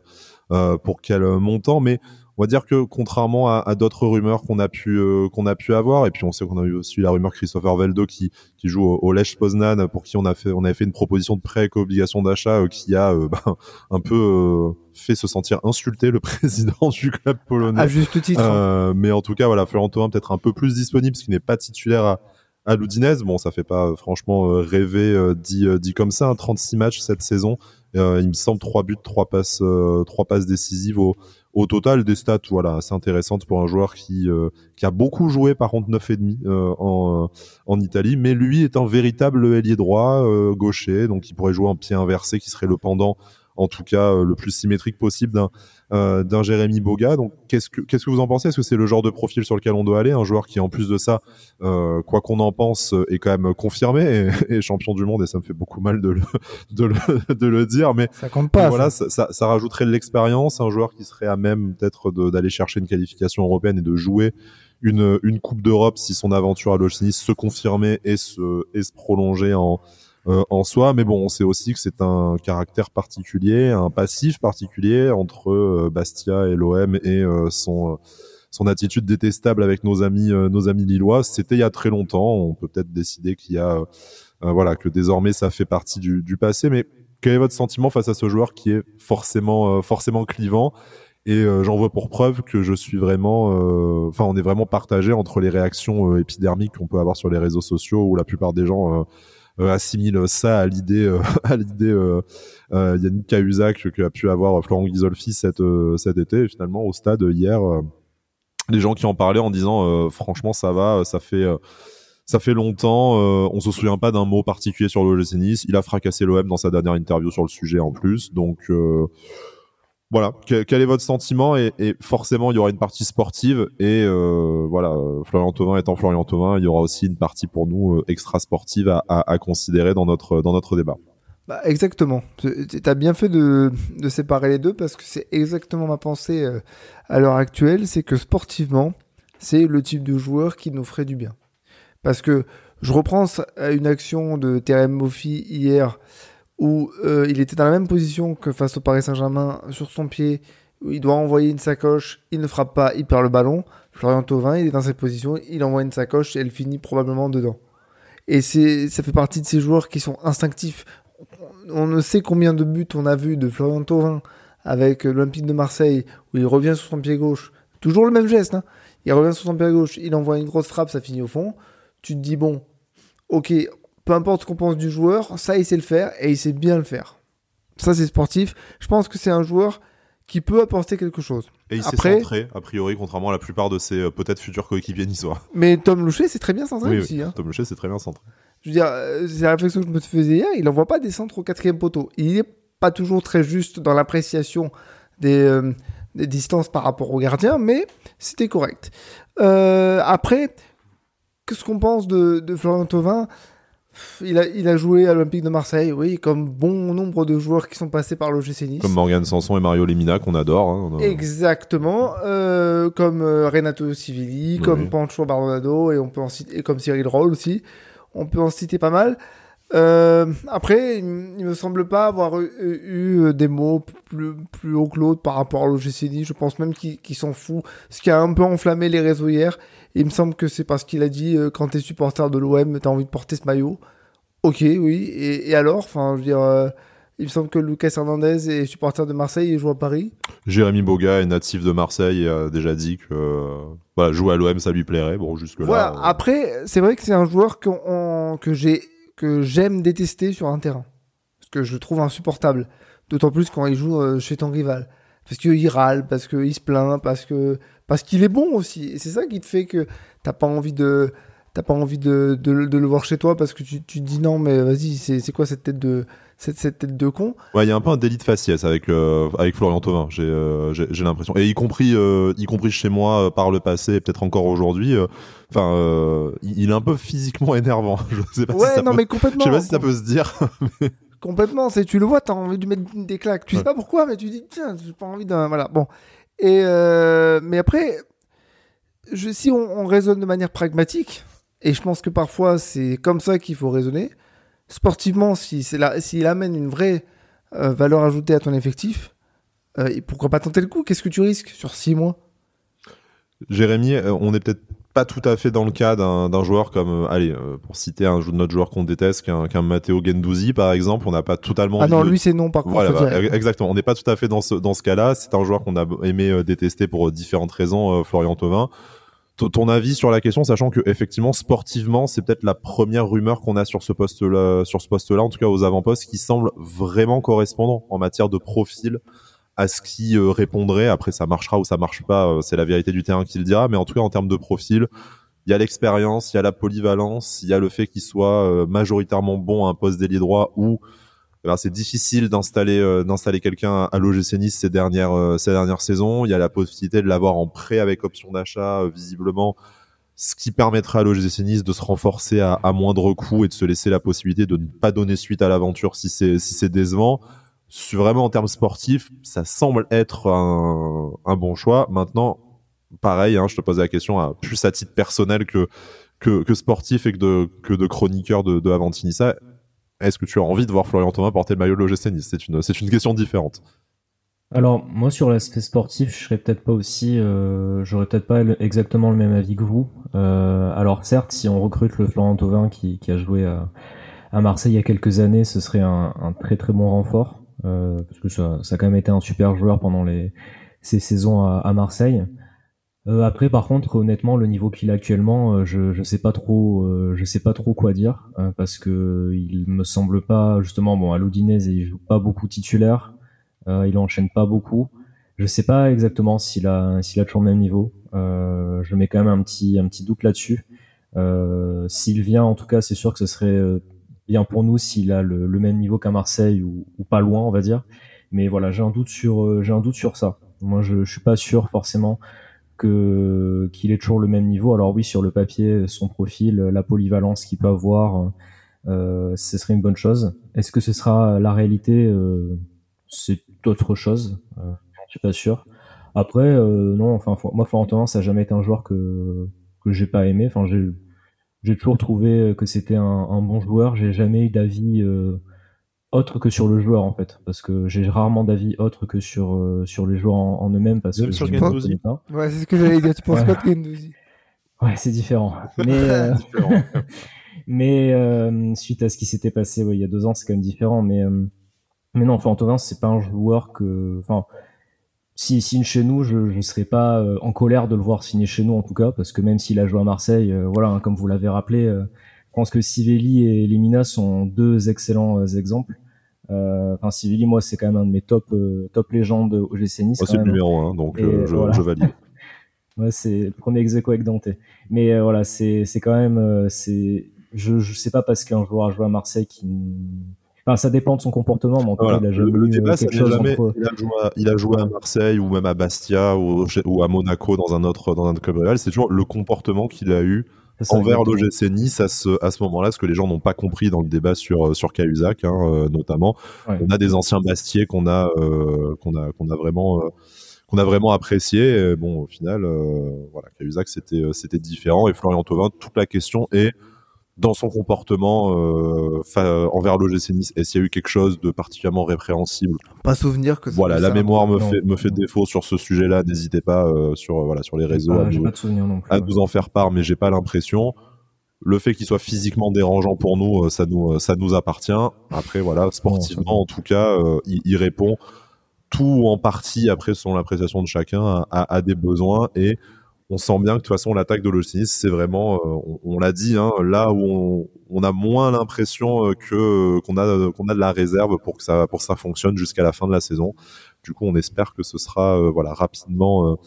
pour quel montant, mais on va dire que contrairement à, d'autres rumeurs qu'on a pu euh, qu'on a pu avoir, et puis on sait qu'on a eu aussi la rumeur Christopher Veldo qui qui joue au, au Lech Poznan pour qui on a fait on avait fait une proposition de prêt avec obligation d'achat qui a ben, un peu fait se sentir insulté le président du club polonais. À juste titre. Hein. mais en tout cas, voilà, Florent Thauvin peut-être un peu plus disponible parce qu'il n'est pas titulaire à, à l'Oudinez. Bon, ça fait pas franchement rêver dit, dit comme ça. 36 hein, matchs cette saison. il me semble trois buts, trois passes, trois passes décisives au, au total des stats voilà assez intéressantes pour un joueur qui euh, qui a beaucoup joué par contre et demi euh, en en Italie. Mais lui est un véritable ailier droit euh, gaucher. Donc il pourrait jouer en pied inversé qui serait le pendant en tout cas le plus symétrique possible d'un euh, d'un Jérémy Boga. Donc, qu'est-ce que qu'est-ce que vous en pensez? Est-ce que c'est le genre de profil sur lequel on doit aller? Un joueur qui, en plus de ça, euh, quoi qu'on en pense, est quand même confirmé et, champion du monde. Et ça me fait beaucoup mal de le de le, de le dire, mais ça compte pas. Voilà, ça, ça, ça rajouterait de l'expérience. Un joueur qui serait à même peut-être d'aller chercher une qualification européenne et de jouer une, une Coupe d'Europe si son aventure à l'Oceanie se confirmait et se, et se prolongeait en, euh, en soi, mais bon, on sait aussi que c'est un caractère particulier, un passif particulier entre euh, Bastia et l'OM et euh, son son attitude détestable avec nos amis nos amis lillois. C'était il y a très longtemps. On peut peut-être décider qu'il y a voilà que désormais ça fait partie du, du passé, mais quel est votre sentiment face à ce joueur qui est forcément forcément clivant? Et j'en vois pour preuve que je suis vraiment, enfin, on est vraiment partagé entre les réactions épidermiques qu'on peut avoir sur les réseaux sociaux où la plupart des gens euh, assimile ça à l'idée euh, à l'idée euh, Yannick Cahuzac que a pu avoir Florent Ghisolfi cet cet été. Et finalement, au stade hier, les gens qui en parlaient en disant franchement ça va, ça fait ça fait longtemps, on se souvient pas d'un mot particulier sur le Nice. Il a fracassé l'OM dans sa dernière interview sur le sujet en plus, donc voilà, quel est votre sentiment et, forcément il y aura une partie sportive et euh, voilà, Florian Thauvin étant Florian Thauvin, il y aura aussi une partie pour nous euh, extra sportive à, à, considérer dans notre dans notre débat. Bah, exactement. Tu as bien fait de, de, séparer les deux parce que c'est exactement ma pensée euh, à l'heure actuelle, c'est que sportivement, c'est le type de joueur qui nous ferait du bien. Parce que je reprends une action de Terem Moffi hier où euh, il était dans la même position que face au Paris Saint-Germain sur son pied, où il doit envoyer une sacoche, il ne frappe pas, il perd le ballon. Florian Thauvin, il est dans cette position, il envoie une sacoche et elle finit probablement dedans. Et ça fait partie de ces joueurs qui sont instinctifs. On ne sait combien de buts on a vu de Florian Thauvin avec l'Olympique de Marseille, où il revient sur son pied gauche. Toujours le même geste, hein. Il revient sur son pied gauche, il envoie une grosse frappe, ça finit au fond. Tu te dis, bon, ok, peu importe ce qu'on pense du joueur, ça il sait le faire et il sait bien le faire. Ça c'est sportif. Je pense que c'est un joueur qui peut apporter quelque chose. Et il s'est centré, a priori, contrairement à la plupart de ses euh, peut-être futurs coéquipiers niçois. Mais Tom Louchet, c'est très bien centré aussi. Hein. Tom Louchet, c'est très bien centré. Je veux dire, euh, c'est la réflexion que je me faisais hier, il n'envoie pas des centres au quatrième poteau. Il n'est pas toujours très juste dans l'appréciation des, euh, des, distances par rapport au gardien, mais c'était correct. après, qu'est-ce qu'on pense de, de Florian Thauvin? Il a, il a joué à l'Olympique de Marseille, oui, comme bon nombre de joueurs qui sont passés par l'OGC Nice. Comme Morgan Sanson et Mario Lemina, qu'on adore. Hein, Exactement. Euh, comme euh, Renato Civilli, comme Pancho Bardonado, et, on peut en citer, comme Cyril Roll aussi. On peut en citer pas mal. Euh, après, il, me semble pas avoir eu, des mots plus, plus haut que l'autre par rapport à l'OGC Nice. Je pense même qu'il s'en fout. Ce qui a un peu enflammé les réseaux hier. Il me semble que c'est parce qu'il a dit euh, quand t'es supporter de l'OM, t'as envie de porter ce maillot. Ok, oui. Et, alors, enfin, je veux dire, euh, il me semble que Lucas Hernandez est supporter de Marseille et joue à Paris. Jérémy Boga est natif de Marseille et a déjà dit que voilà, jouer à l'OM, ça lui plairait. Bon, jusque là. Voilà. Euh, Après, c'est vrai que c'est un joueur que j'ai que j'aime détester sur un terrain, parce que je le trouve insupportable. D'autant plus quand il joue chez ton rival parce qu'il râle, parce qu'il se plaint, parce que parce qu'il est bon aussi. Et c'est ça qui te fait que t'as pas envie de t'as pas envie de, de, le voir chez toi parce que tu, tu te dis non mais vas-y c'est quoi cette tête de cette, cette tête de con? Ouais il y a un peu un délit de faciès avec euh, avec Florian Thauvin. J'ai euh, j'ai l'impression. Et y compris euh, y compris chez moi par le passé et peut-être encore aujourd'hui enfin il est un peu physiquement énervant. Je sais pas ouais si ça non peut, mais complètement. je sais pas si ça peut se dire complètement c'est tu le vois t'as envie de mettre des claques. Tu sais pas pourquoi mais tu dis tiens j'ai pas envie d'un voilà. Bon et euh, mais après, si on, raisonne de manière pragmatique, et je pense que parfois c'est comme ça qu'il faut raisonner, sportivement, s'il si amène une vraie euh, valeur ajoutée à ton effectif, euh, pourquoi pas tenter le coup? Qu'est-ce que tu risques sur 6 mois? Jérémy, on est peut-être pas tout à fait dans le cas d'un joueur comme, allez, pour citer un notre joueur qu'on déteste, qu'un Matteo Gendouzi par exemple, on n'a pas totalement. Ah non, lui c'est non par contre. Voilà, exactement. On n'est pas tout à fait dans ce dans ce cas-là. C'est un joueur qu'on a aimé détester pour différentes raisons, Florian Thauvin ton avis sur la question, sachant que effectivement sportivement, c'est peut-être la première rumeur qu'on a sur ce poste-là, sur ce poste-là, en tout cas aux avant-postes, qui semble vraiment correspondant en matière de profil à ce qui euh, répondrait. Après, ça marchera ou ça marche pas, euh, c'est la vérité du terrain qui le dira. Mais en tout cas, en termes de profil, il y a l'expérience, il y a la polyvalence, il y a le fait qu'il soit euh, majoritairement bon à un poste d'ailier droit ou c'est difficile d'installer d'installer quelqu'un à l'OGC Nice ces dernières ces dernières saisons. Il y a la possibilité de l'avoir en prêt avec option d'achat visiblement, ce qui permettra à l'OGC Nice de se renforcer à, à, moindre coût et de se laisser la possibilité de ne pas donner suite à l'aventure si c'est si c'est décevant. Vraiment en termes sportifs, ça semble être un, bon choix. Maintenant, pareil, hein, je te posais la question plus à titre personnel que sportif et que de que de chroniqueur de, de Avantinissa est-ce que tu as envie de voir Florian Thomas porter le maillot de l'OGC C'est une, question différente. Alors moi sur l'aspect sportif, je serais peut-être pas aussi, euh, j'aurais peut-être pas exactement le même avis que vous. Euh, alors certes, si on recrute le Florian Thauvin qui, a joué à, Marseille il y a quelques années, ce serait un très très bon renfort euh, parce que ça, ça, a quand même été un super joueur pendant les ces saisons à, à Marseille. Euh, après, par contre, honnêtement, le niveau qu'il a actuellement, euh, je je sais pas trop, euh, je sais pas trop quoi dire parce que il me semble pas justement bon à l'Odinese il joue pas beaucoup titulaire, il enchaîne pas beaucoup. Je sais pas exactement s'il a a toujours le même niveau. je mets quand même un petit un petit doute là-dessus. s'il vient, en tout cas, c'est sûr que ce serait bien pour nous s'il a le, même niveau qu'à Marseille ou, pas loin, on va dire. Mais voilà, j'ai un doute sur j'ai un doute sur ça. Moi, je, suis pas sûr forcément que qu'il ait toujours le même niveau. Alors oui, sur le papier, son profil, la polyvalence qu'il peut avoir, euh, ce serait une bonne chose. Est-ce que ce sera la réalité? Euh, C'est autre chose. Euh, je suis pas sûr. Après, euh, non. Enfin, moi, Florentin, ça a jamais été un joueur que que j'ai pas aimé. Enfin, j'ai j'ai toujours trouvé que c'était un, un, bon joueur. J'ai jamais eu d'avis euh, autre que sur le joueur en fait parce que j'ai rarement d'avis autre que sur euh, sur les joueurs en, eux-mêmes parce que sur Ouais, c'est ce que j'allais dire. Tu penses pas de Gendouzi Ouais, c'est différent. Mais euh, mais euh, suite à ce qui s'était passé ouais, il y a deux ans, c'est quand même différent. Mais mais non, enfin Antonin, c'est pas un joueur que enfin s'il signe chez nous, je ne serais pas en colère de le voir signer chez nous en tout cas parce que même s'il a joué à Marseille, voilà, hein, comme vous l'avez rappelé je pense que Sivelli et Lemina sont deux excellents euh, exemples. Euh, enfin, Sivelli, moi, c'est quand même un de mes top euh, top légendes au GC Nice. c'est le numéro un, donc je, je, valide. ouais, c'est le premier ex avec Dante. Mais voilà, c'est c'est quand même c'est je je sais pas parce qu'un joueur a joué à Marseille qui Enfin, ça dépend de son comportement, mais en voilà. il a jamais le, débat, jamais, il, a joué à, il a joué à Marseille ou même à Bastia ou, ou à Monaco dans un autre dans un club rival. C'est toujours le comportement qu'il a eu envers l'OGC Nice à ce, à ce moment-là, ce que les gens n'ont pas compris dans le débat sur euh, sur Cahuzac, hein, euh, notamment. On a des anciens Bastiers qu'on a euh, qu'on a qu'on a vraiment qu'on a vraiment apprécié. bon, au final, voilà, Cahuzac c'était c'était différent et Florian Thauvin. Toute la question est dans son comportement euh, envers l'OGC Nice Est-ce qu'il y a eu quelque chose de particulièrement répréhensible? Pas souvenir que. Voilà, la mémoire me fait me fait défaut sur ce sujet-là. N'hésitez pas euh, sur voilà sur les réseaux à, vous, en faire part, mais j'ai pas l'impression. Le fait qu'il soit physiquement dérangeant pour nous, euh, ça nous ça nous appartient. Après voilà, sportivement en tout cas, il, il, répond tout en partie après selon l'appréciation de chacun à, à, à des besoins et on sent bien que de toute façon l'attaque de l'OGC c'est vraiment, euh, on, l'a dit, hein, là où on, a moins l'impression euh, que qu'on a qu'on a de la réserve pour que ça pour ça fonctionne jusqu'à la fin de la saison. Du coup, on espère que ce sera euh, voilà rapidement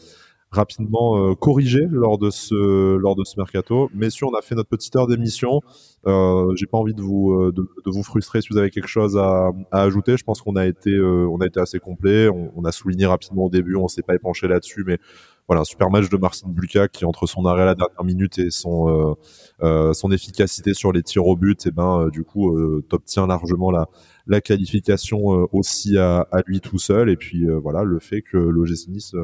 rapidement corrigé lors de ce lors de ce mercato. Messieurs, on a fait notre petite heure d'émission. Euh, J'ai pas envie de vous de, vous frustrer si vous avez quelque chose à, ajouter. Je pense qu'on a été on a été assez complet. On, on, a souligné rapidement au début, on s'est pas épanché là-dessus, mais voilà, super match de Marcin Bulka qui entre son arrêt à la dernière minute et son euh, euh, son efficacité sur les tirs au but, et eh ben euh, du coup obtient largement la la qualification aussi à, à, lui tout seul. Et puis voilà le fait que l'OGC Nice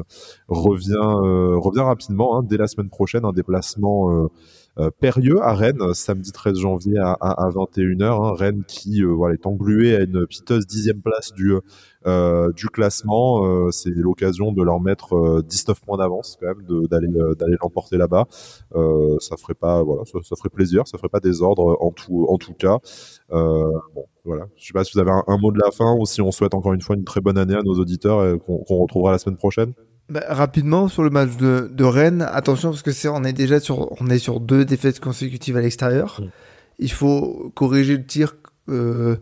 revient revient rapidement hein, dès la semaine prochaine un déplacement Périeux à Rennes, samedi 13 janvier à, à, 21h. Hein. Rennes qui voilà, est englué à une piteuse dixième place du, du classement. C'est l'occasion de leur mettre 19 points d'avance quand même, d'aller d'aller l'emporter là-bas. ça ferait pas ça, ferait plaisir, ça ferait pas désordre en tout en tout cas. bon, voilà. Je sais pas si vous avez un, mot de la fin ou si on souhaite encore une fois une très bonne année à nos auditeurs et qu'on retrouvera la semaine prochaine. Bah, rapidement sur le match de, de, Rennes, attention parce que c'est on est déjà sur on est sur deux défaites consécutives à l'extérieur. Mm. Il faut corriger le tir euh,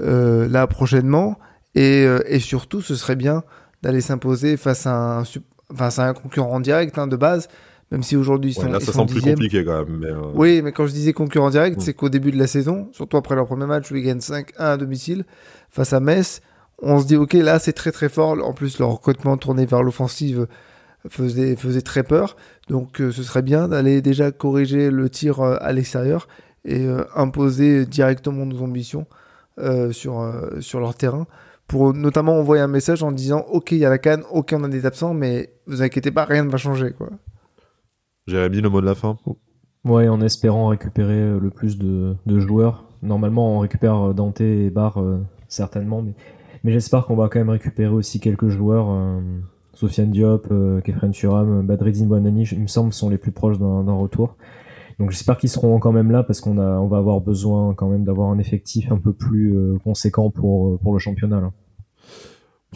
euh, là prochainement et, euh, et, surtout ce serait bien d'aller s'imposer face à un face à un concurrent direct hein, de base même si aujourd'hui ils sont, là, ça semble plus compliqué quand même. Mais Oui, mais quand je disais concurrent direct, mm. c'est qu'au début de la saison, surtout après leur premier match où ils gagnent 5-1 à domicile face à Metz, on se dit ok là c'est très très fort. En plus leur recrutement tourné vers l'offensive faisait faisait très peur. Donc euh, ce serait bien d'aller déjà corriger le tir euh, à l'extérieur et imposer directement nos ambitions sur sur leur terrain pour notamment envoyer un message en disant ok il y a la canne, ok on a des absents, mais vous inquiétez pas rien ne va changer quoi. Jérémy, le mot de la fin? Ouais, en espérant récupérer euh, le plus de, joueurs. Normalement, on récupère euh, Dante et Bar euh, certainement, mais, mais j'espère qu'on va quand même récupérer aussi quelques joueurs. Sofiane Diop, Kefren Turam, Badreddin Bonani, il me semble, sont les plus proches d'un retour. Donc j'espère qu'ils seront quand même là parce qu'on va avoir besoin quand même d'avoir un effectif un peu plus conséquent pour, pour le championnat.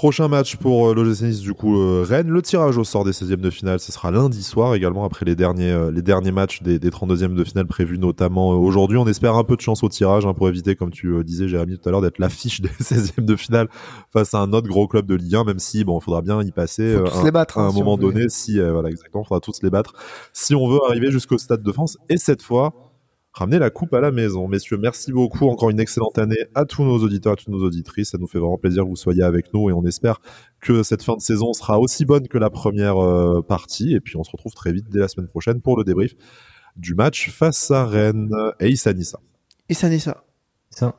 Prochain match pour euh, l'OGC Nice, du coup, euh, Rennes. Le tirage au sort des 16e de finale, ce sera lundi soir également, après les derniers, euh, les derniers matchs des, des 32e de finale prévus notamment aujourd'hui. On espère un peu de chance au tirage hein, pour éviter, comme tu disais, Jérémy, tout à l'heure, d'être l'affiche des 16e de finale face à un autre gros club de Ligue 1, même si, bon, il faudra bien y passer un, les battre, à un hein, moment donné. Si, voilà, exactement, il faudra tous les battre si on veut arriver jusqu'au Stade de France. Et cette fois, ramener la coupe à la maison. Messieurs, merci beaucoup. Encore une excellente année à tous nos auditeurs, à toutes nos auditrices. Ça nous fait vraiment plaisir que vous soyez avec nous et on espère que cette fin de saison sera aussi bonne que la première euh, partie. Et puis on se retrouve très vite dès la semaine prochaine pour le débrief du match face à Rennes et Issa Nissa. Issa Nissa. Ça.